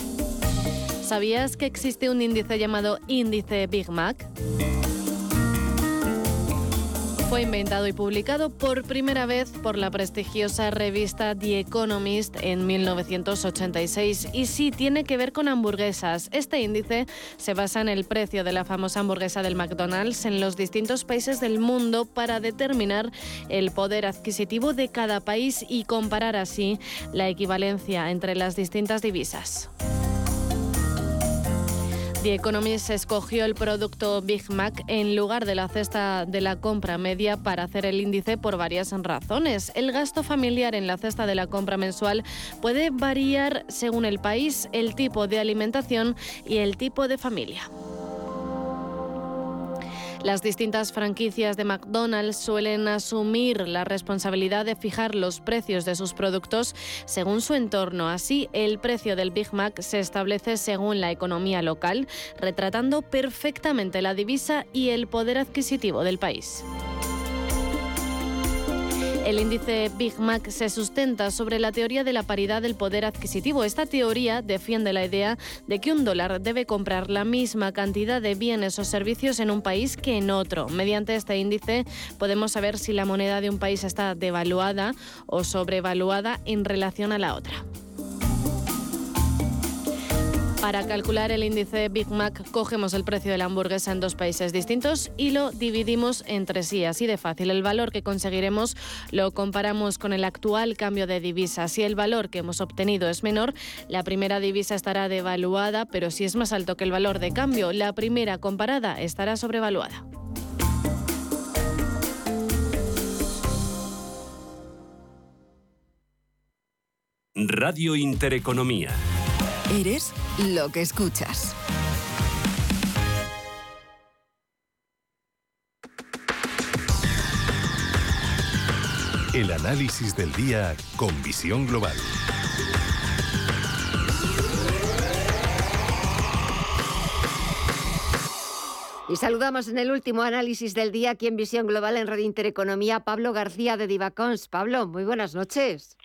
¿Sabías que existe un índice llamado índice Big Mac? Fue inventado y publicado por primera vez por la prestigiosa revista The Economist en 1986 y sí tiene que ver con hamburguesas. Este índice se basa en el precio de la famosa hamburguesa del McDonald's en los distintos países del mundo para determinar el poder adquisitivo de cada país y comparar así la equivalencia entre las distintas divisas. The Economist escogió el producto Big Mac en lugar de la cesta de la compra media para hacer el índice por varias razones. El gasto familiar en la cesta de la compra mensual puede variar según el país, el tipo de alimentación y el tipo de familia. Las distintas franquicias de McDonald's suelen asumir la responsabilidad de fijar los precios de sus productos según su entorno. Así, el precio del Big Mac se establece según la economía local, retratando perfectamente la divisa y el poder adquisitivo del país. El índice Big Mac se sustenta sobre la teoría de la paridad del poder adquisitivo. Esta teoría defiende la idea de que un dólar debe comprar la misma cantidad de bienes o servicios en un país que en otro. Mediante este índice podemos saber si la moneda de un país está devaluada o sobrevaluada en relación a la otra. Para calcular el índice Big Mac, cogemos el precio de la hamburguesa en dos países distintos y lo dividimos entre sí, así de fácil. El valor que conseguiremos lo comparamos con el actual cambio de divisa. Si el valor que hemos obtenido es menor, la primera divisa estará devaluada, pero si es más alto que el valor de cambio, la primera comparada estará sobrevaluada. Radio Intereconomía. Eres lo que escuchas. El análisis del día con visión global. Y saludamos en el último análisis del día aquí en Visión Global en Radio Intereconomía, Pablo García de Divacons. Pablo, muy buenas noches.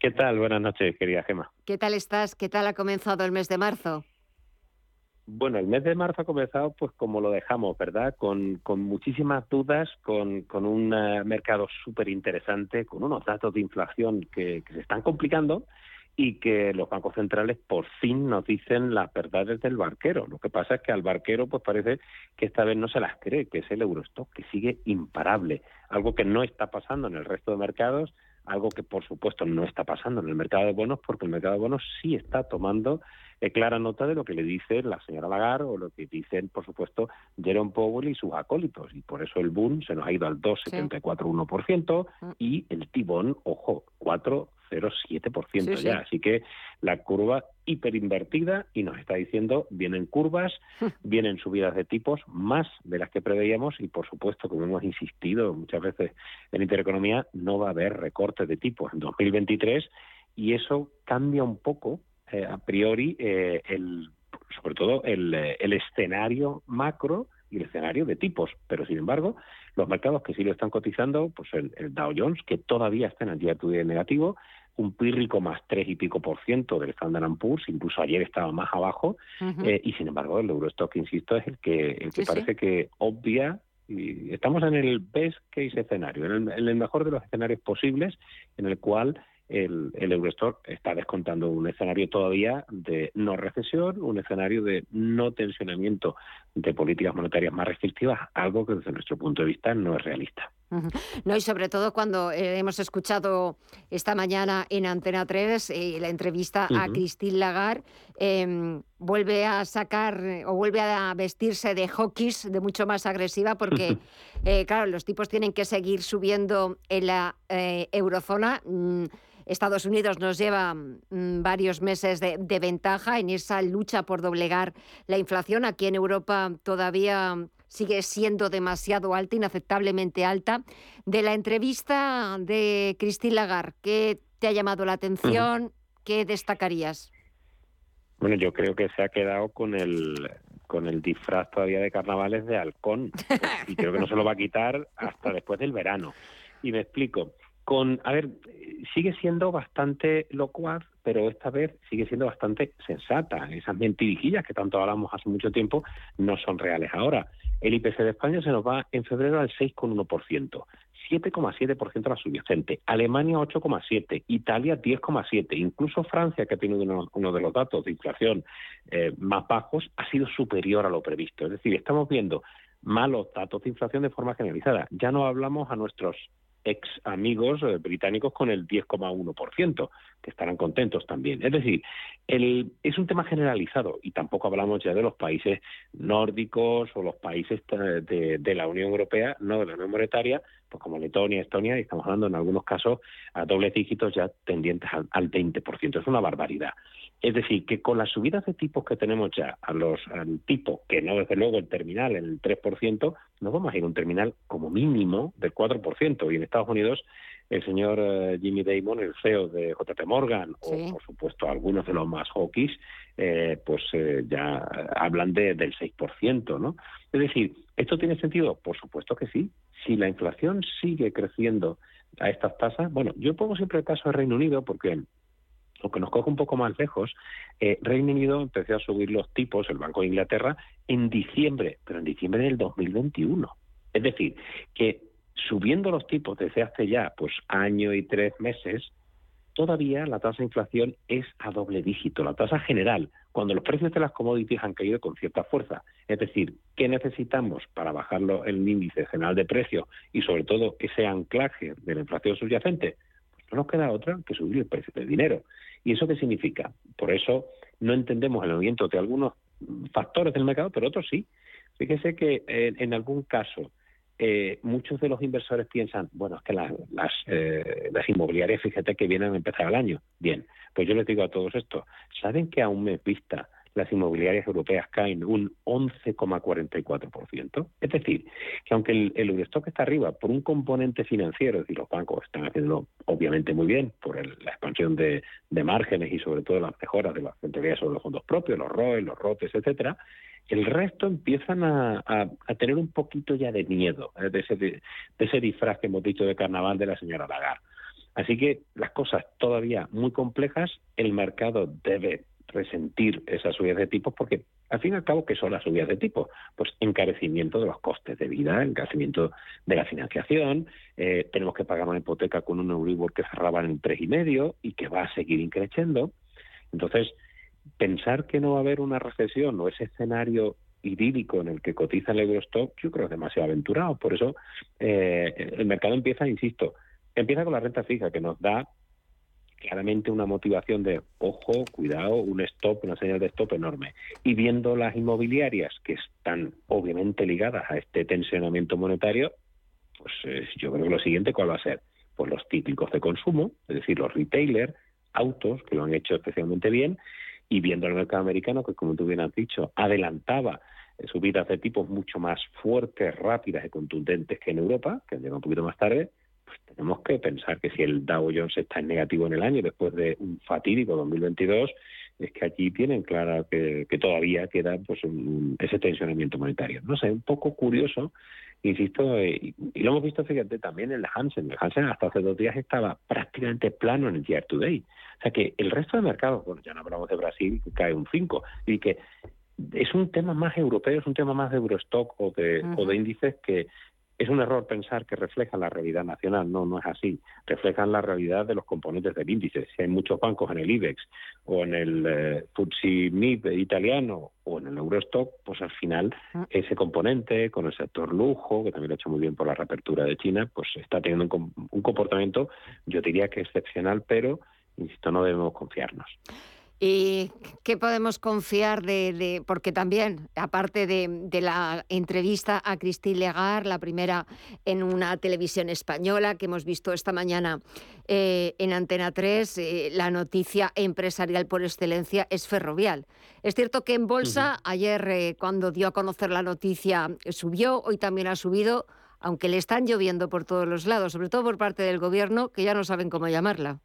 ¿Qué tal? Buenas noches, querida Gema. ¿Qué tal estás? ¿Qué tal ha comenzado el mes de marzo? Bueno, el mes de marzo ha comenzado pues como lo dejamos, ¿verdad? Con, con muchísimas dudas, con, con un mercado súper interesante, con unos datos de inflación que, que se están complicando y que los bancos centrales por fin nos dicen las verdades del barquero. Lo que pasa es que al barquero pues parece que esta vez no se las cree, que es el Eurostock, que sigue imparable, algo que no está pasando en el resto de mercados, algo que por supuesto no está pasando en el mercado de bonos, porque el mercado de bonos sí está tomando eh, clara nota de lo que le dice la señora Lagarde o lo que dicen, por supuesto, Jerome Powell y sus acólitos. Y por eso el boom se nos ha ido al 2,74,1% mm. y el tibón, ojo, 4,07% ya. Así que la curva hiperinvertida y nos está diciendo vienen curvas, vienen subidas de tipos más de las que preveíamos y por supuesto, como hemos insistido muchas veces en Intereconomía, no va a haber recortes de tipos en 2023 y eso cambia un poco eh, a priori eh, el, sobre todo el, eh, el escenario macro y el escenario de tipos. Pero, sin embargo, los mercados que sí lo están cotizando, pues el, Dow Jones, que todavía está en el día de negativo, un pírrico más tres y pico por ciento del Standard Poor's, incluso ayer estaba más abajo, y sin embargo el Eurostock, insisto, es el que, el que parece que obvia y estamos en el best case escenario, en el, mejor de los escenarios posibles, en el cual el, el Eurostock está descontando un escenario todavía de no recesión, un escenario de no tensionamiento de políticas monetarias más restrictivas, algo que desde nuestro punto de vista no es realista. No, y sobre todo cuando eh, hemos escuchado esta mañana en Antena 3 eh, la entrevista a Christine Lagarde, em, vuelve a sacar o vuelve a vestirse de hockeys, de mucho más agresiva, porque, eh, claro, los tipos tienen que seguir subiendo en la eurozona. Mm, Estados Unidos nos lleva mm, varios meses de, ventaja en esa lucha por doblegar la inflación. Aquí en Europa todavía sigue siendo demasiado alta, inaceptablemente alta. De la entrevista de Christine Lagarde, ¿qué te ha llamado la atención? ¿Qué destacarías? Bueno, yo creo que se ha quedado con el con el disfraz todavía de carnavales de halcón y creo que no se lo va a quitar hasta después del verano. Y me explico con, a ver, sigue siendo bastante locuaz, pero esta vez sigue siendo bastante sensata. Esas mentirijillas que tanto hablamos hace mucho tiempo no son reales ahora. El IPC de España se nos va en febrero al 6,1%. 7,7% la subyacente, Alemania 8,7%, Italia 10,7%, incluso Francia, que ha tenido uno, de los datos de inflación eh, más bajos, ha sido superior a lo previsto. Es decir, estamos viendo malos datos de inflación de forma generalizada. Ya no hablamos a nuestros ex amigos eh, británicos con el 10,1%, que estarán contentos también. Es decir, el, es un tema generalizado y tampoco hablamos ya de los países nórdicos o los países de, la Unión Europea, no de la Unión Monetaria, pues como Letonia, Estonia, y estamos hablando en algunos casos a dobles dígitos ya tendientes al, al 20%. Es una barbaridad. Es decir, que con las subidas de tipos que tenemos ya a los, al tipo, que no desde luego el terminal el 3%, nos vamos a ir a un terminal como mínimo del 4%. Y en Estados Unidos, el señor eh, Jimmy Damon, el CEO de JP Morgan, o por supuesto algunos de los más hawkish, eh, pues eh, ya hablan de, del 6%, ¿no? Es decir, ¿esto tiene sentido? Por supuesto que sí. Si la inflación sigue creciendo a estas tasas. Bueno, yo pongo siempre el caso de Reino Unido porque aunque nos coge un poco más lejos, eh, Reino Unido empezó a subir los tipos, el Banco de Inglaterra, en diciembre, pero en diciembre del 2021. Es decir, que subiendo los tipos desde hace ya pues año y tres meses, todavía la tasa de inflación es a doble dígito, la tasa general, cuando los precios de las commodities han caído con cierta fuerza. Es decir, ¿qué necesitamos para bajarlo el índice general de precios y sobre todo ese anclaje de la inflación subyacente? No nos queda otra que subir el precio del dinero. ¿Y eso qué significa? Por eso no entendemos el movimiento de algunos factores del mercado, pero otros sí. Fíjese que en algún caso eh, muchos de los inversores piensan, bueno, es que las, las, eh, las, inmobiliarias, fíjate que vienen a empezar el año. Bien, pues yo les digo a todos esto, ¿saben que a un mes vista las inmobiliarias europeas caen un 11,44%? Es decir, que aunque el, el Eurostock está arriba por un componente financiero, es decir, los bancos están haciendo obviamente muy bien por la expansión de, de, márgenes y sobre todo las mejoras de las rentabilidades sobre los fondos propios, los ROE, los ROTES, etcétera, el resto empiezan a, tener un poquito ya de miedo ¿eh? de, ese, de, ese disfraz que hemos dicho de carnaval de la señora Lagarde. Así que las cosas todavía muy complejas, el mercado debe resentir esas subidas de tipos porque al fin y al cabo ¿qué son las subidas de tipos? Pues encarecimiento de los costes de vida, encarecimiento de la financiación, eh, tenemos que pagar una hipoteca con un Euribor que cerraba en tres y medio y que va a seguir increciendo. Entonces, pensar que no va a haber una recesión o ese escenario idílico en el que cotiza el Eurostock, yo creo que es demasiado aventurado. Por eso eh, el mercado empieza, insisto, empieza con la renta fija, que nos da claramente una motivación de ojo, cuidado, un stop, una señal de stop enorme. Y viendo las inmobiliarias que están obviamente ligadas a este tensionamiento monetario, pues eh, yo creo que lo siguiente, ¿cuál va a ser? Pues los típicos de consumo, es decir, los retailers, autos, que lo han hecho especialmente bien, y viendo el mercado americano, que como tú bien has dicho, adelantaba eh, subidas de tipos mucho más fuertes, rápidas y contundentes que en Europa, que llega un poquito más tarde, pues tenemos que pensar que si el Dow Jones está en negativo en el año después de un fatídico 2022, es que aquí tienen claro que, todavía queda pues ese tensionamiento monetario. No sé, un poco curioso, insisto, eh, y, lo hemos visto, fíjate, también en el Hansen. El Hansen hasta hace dos días estaba prácticamente plano en el year to day. O sea que el resto de mercados, bueno, ya no hablamos de Brasil, que cae un 5, y que es un tema más europeo, es un tema más de Eurostock o de, o de índices que es un error pensar que reflejan la realidad nacional, no, no es así. Reflejan la realidad de los componentes del índice. Si hay muchos bancos en el IBEX o en el eh, FTSE MIB italiano o en el Eurostock, pues al final ese componente con el sector lujo, que también lo ha hecho muy bien por la reapertura de China, pues está teniendo un, un comportamiento, yo diría que excepcional, pero insisto, no debemos confiarnos. ¿Y qué podemos confiar de, porque también, aparte de, la entrevista a Christine Lagarde, la primera en una televisión española que hemos visto esta mañana eh, en Antena 3, eh, la noticia empresarial por excelencia es ferrovial. Es cierto que en bolsa, ayer eh, cuando dio a conocer la noticia subió, hoy también ha subido, aunque le están lloviendo por todos los lados, sobre todo por parte del gobierno, que ya no saben cómo llamarla.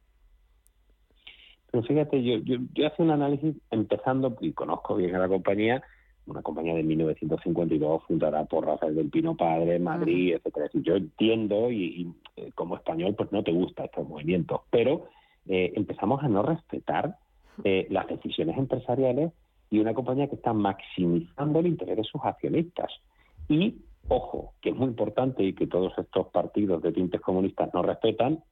Pero fíjate, yo, yo, yo hace un análisis empezando, y conozco bien a la compañía, una compañía de 1952 fundada por Rafael del Pino Padre, Madrid, etcétera. Yo entiendo y, eh, como español pues no te gusta estos movimientos, pero eh, empezamos a no respetar eh, las decisiones empresariales y una compañía que está maximizando el interés de sus accionistas. Y, ojo, que es muy importante y que todos estos partidos de tintes comunistas no respetan,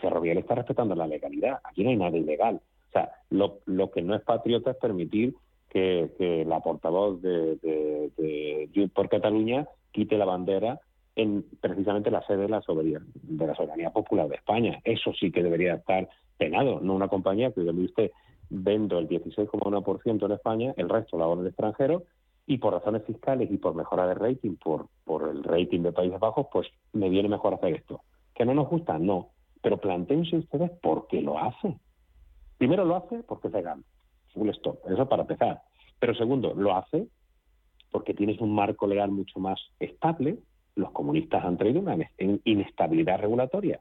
Ferrovial está respetando la legalidad. Aquí no hay nada ilegal. O sea, lo, lo que no es patriota es permitir que, la portavoz de, de, por Cataluña quite la bandera en precisamente la sede de la soberanía, de la soberanía popular de España. Eso sí que debería estar penado, no una compañía que, como usted, vendo el 16,1% en España, el resto lo hago en extranjero, y por razones fiscales y por mejora de rating, por, por el rating de Países Bajos, pues me viene mejor hacer esto. ¿Que no nos gusta? No. Pero planteense ustedes por qué lo hace. Primero lo hace porque se gana. Full stop. Eso para empezar. Pero segundo, lo hace porque tienes un marco legal mucho más estable. Los comunistas han traído una inestabilidad regulatoria.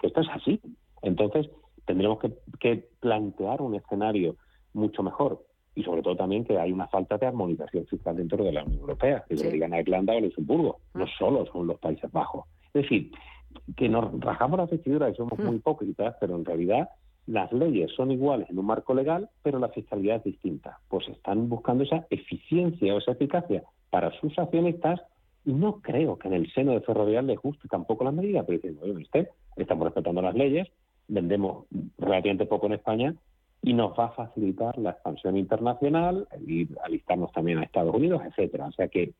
que esto es así. Entonces, tendremos que, plantear un escenario mucho mejor y sobre todo también que hay una falta de armonización fiscal dentro de la Unión Europea, que lo digan a Irlanda o Luxemburgo, no solo son los Países Bajos. Es decir, que nos rajamos las vestiduras y somos muy hipócritas, pero en realidad las leyes son iguales en un marco legal, pero la fiscalidad es distinta. Pues están buscando esa eficiencia o esa eficacia para sus accionistas y no creo que en el seno de Ferrovial les guste tampoco la medida, pero dicen, oye, usted, estamos respetando las leyes, vendemos relativamente poco en España y nos va a facilitar la expansión internacional, y alistarnos también a Estados Unidos, etcétera. O sea que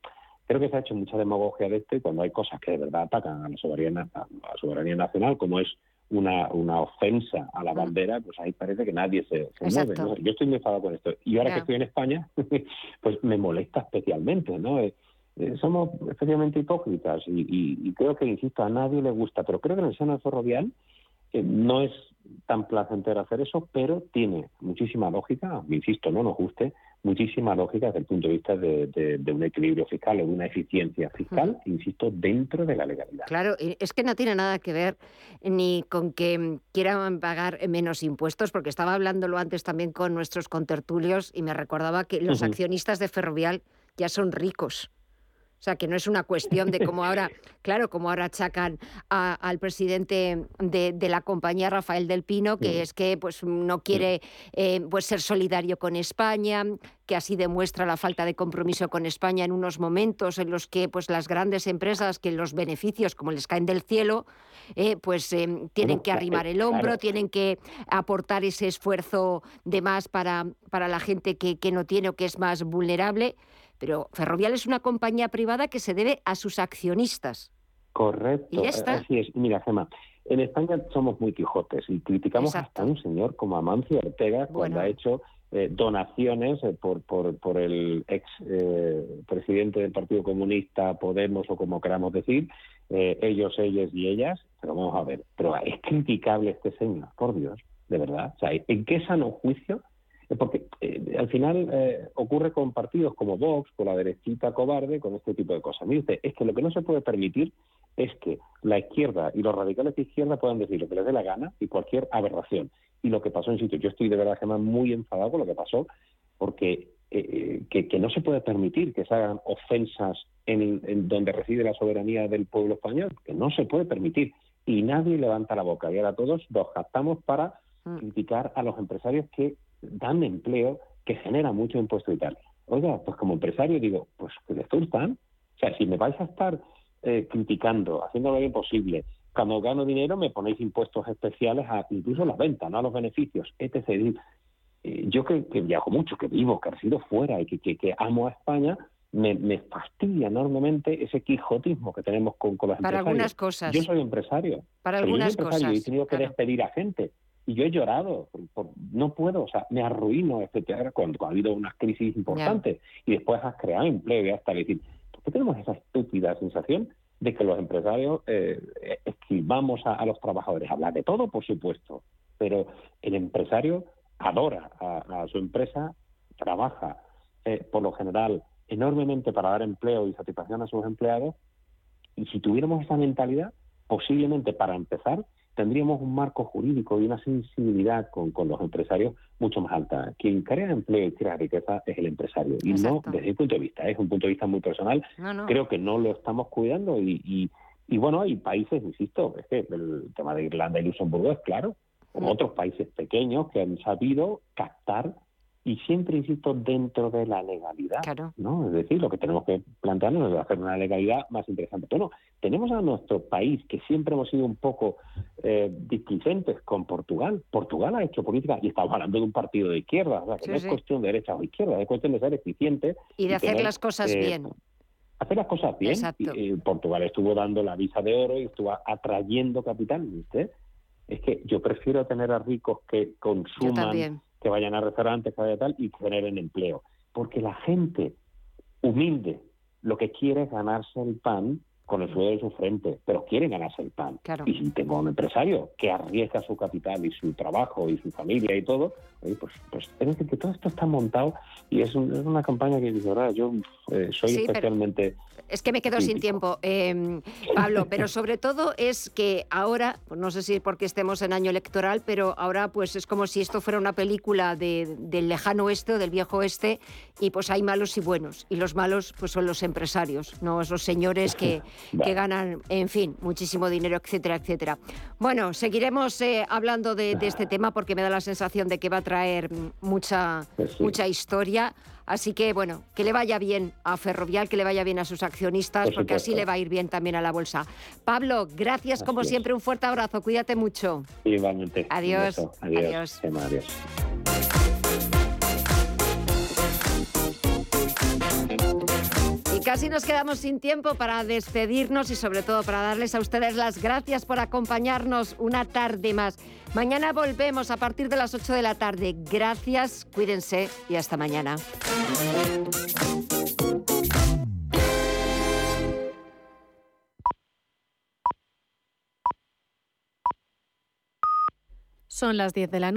creo que se ha hecho mucha demagogia de esto y cuando hay cosas que de verdad atacan a la soberanía, a la soberanía nacional, como es una, una ofensa a la mm. bandera, pues ahí parece que nadie se, mueve. Yo estoy muy enfadado con esto. Y ahora que estoy en España, pues me molesta especialmente, ¿no? Eh, eh, somos especialmente hipócritas y, creo que, insisto, a nadie le gusta, pero creo que en el seno ferrovial eh, no es tan placentero hacer eso, pero tiene muchísima lógica, insisto, no nos guste, muchísima lógica desde el punto de vista de, un equilibrio fiscal o de una eficiencia fiscal, insisto, dentro de la legalidad. Claro, es que no tiene nada que ver ni con que quieran pagar menos impuestos, porque estaba hablándolo antes también con nuestros contertulios y me recordaba que los accionistas de Ferrovial ya son ricos. O sea, que no es una cuestión de cómo ahora, claro, como ahora achacan al presidente de, la compañía, Rafael del Pino, que es que pues, no quiere eh, pues, ser solidario con España, que así demuestra la falta de compromiso con España en unos momentos en los que pues, las grandes empresas, que los beneficios, como les caen del cielo, eh, pues eh, tienen que arrimar el hombro, tienen que aportar ese esfuerzo de más para, para la gente que, que no tiene o que es más vulnerable. Pero Ferrovial es una compañía privada que se debe a sus accionistas. Correcto. Y Así es. Mira, Gemma, en España somos muy quijotes y criticamos hasta un señor como Amancio Ortega cuando ha hecho eh, donaciones eh, por, por, por, el ex eh, presidente del Partido Comunista, Podemos o como queramos decir, ellos, ellas y ellas. Pero vamos a ver, pero es criticable este señor, por Dios, de verdad. O sea, ¿en qué sano juicio porque eh, al final eh, ocurre con partidos como Vox, con la derechita cobarde, con este tipo de cosas. Mire usted, es que lo que no se puede permitir es que la izquierda y los radicales de izquierda puedan decir lo que les dé la gana y cualquier aberración. Y lo que pasó en sitio, yo estoy de verdad, Gemma, muy enfadado con lo que pasó, porque eh, que, no se puede permitir que se hagan ofensas en, donde reside la soberanía del pueblo español, que no se puede permitir. Y nadie levanta la boca. Y ahora todos nos jactamos para. Criticar a los empresarios que dan empleo, que genera mucho impuesto y tal. Oiga, pues como empresario digo, pues que les están. O sea, si me vais a estar eh, criticando, haciendo lo imposible, cuando gano dinero me ponéis impuestos especiales a incluso la venta, no a los beneficios, etc. Eh, yo que, viajo mucho, que vivo, que sido fuera y que, que, amo a España, me, me, fastidia enormemente ese quijotismo que tenemos con, con los Para algunas cosas. Yo soy empresario. Para algunas cosas. Y he tenido que despedir a gente y yo he llorado, no puedo, o sea, me arruino este cuando, ha habido unas crisis importantes y después has creado empleo y hasta decir, ¿por qué tenemos esa estúpida sensación de que los empresarios eh, esquivamos a, los trabajadores? Habla de todo, por supuesto, pero el empresario adora a, su empresa, trabaja eh, por lo general enormemente para dar empleo y satisfacción a sus empleados. Y si tuviéramos esa mentalidad, posiblemente para empezar, tendríamos un marco jurídico y una sensibilidad con, los empresarios mucho más alta. Quien crea empleo y crea riqueza es el empresario. Y no desde mi punto de vista, es un punto de vista muy personal. Creo que no lo estamos cuidando y, y, bueno, hay países, insisto, es que el tema de Irlanda y Luxemburgo es claro, como otros países pequeños que han sabido captar y siempre, insisto, dentro de la legalidad. ¿no? Es decir, lo que tenemos que plantearnos es hacer una legalidad más interesante. Bueno, tenemos a nuestro país, que siempre hemos sido un poco eh, displicentes con Portugal. Portugal ha hecho política, y estamos hablando de un partido de izquierda, o sea, que no es cuestión de derecha o izquierda, es cuestión de ser eficiente. Y de hacer las cosas eh, bien. Hacer las cosas bien. Y, Portugal estuvo dando la visa de oro y estuvo atrayendo capital. ¿viste? Es que yo prefiero tener a ricos que consuman que vayan a restaurantes, que vaya tal, y generen empleo. Porque la gente humilde lo que quiere es ganarse el pan con el suelo de su frente, pero quiere ganarse el pan. Y si tengo un empresario que arriesga su capital y su trabajo y su familia y todo, pues, pues es decir, que todo esto está montado y es, una campaña que dice, yo eh, soy especialmente... Es que me quedo sin tiempo, em, Pablo, pero sobre todo es que ahora, pues no sé si porque estemos en año electoral, pero ahora pues es como si esto fuera una película de, del lejano oeste o del viejo oeste y pues hay malos y buenos. Y los malos pues son los empresarios, no esos señores que, que ganan, en fin, muchísimo dinero, etcétera, etcétera. Bueno, seguiremos eh, hablando de, este tema porque me da la sensación de que va a traer mucha, pues mucha historia. Así que, bueno, que le vaya bien a Ferrovial, que le vaya bien a sus accionistas, porque así le va a ir bien también a la bolsa. Pablo, gracias como siempre, un fuerte abrazo, cuídate mucho. Igualmente. Adiós. Adiós. Adiós. Y casi nos quedamos sin tiempo para despedirnos y sobre todo para darles a ustedes las gracias por acompañarnos una tarde más. Mañana volvemos a partir de las 8 de la tarde. Gracias, cuídense y hasta mañana. Son las 10 de la noche.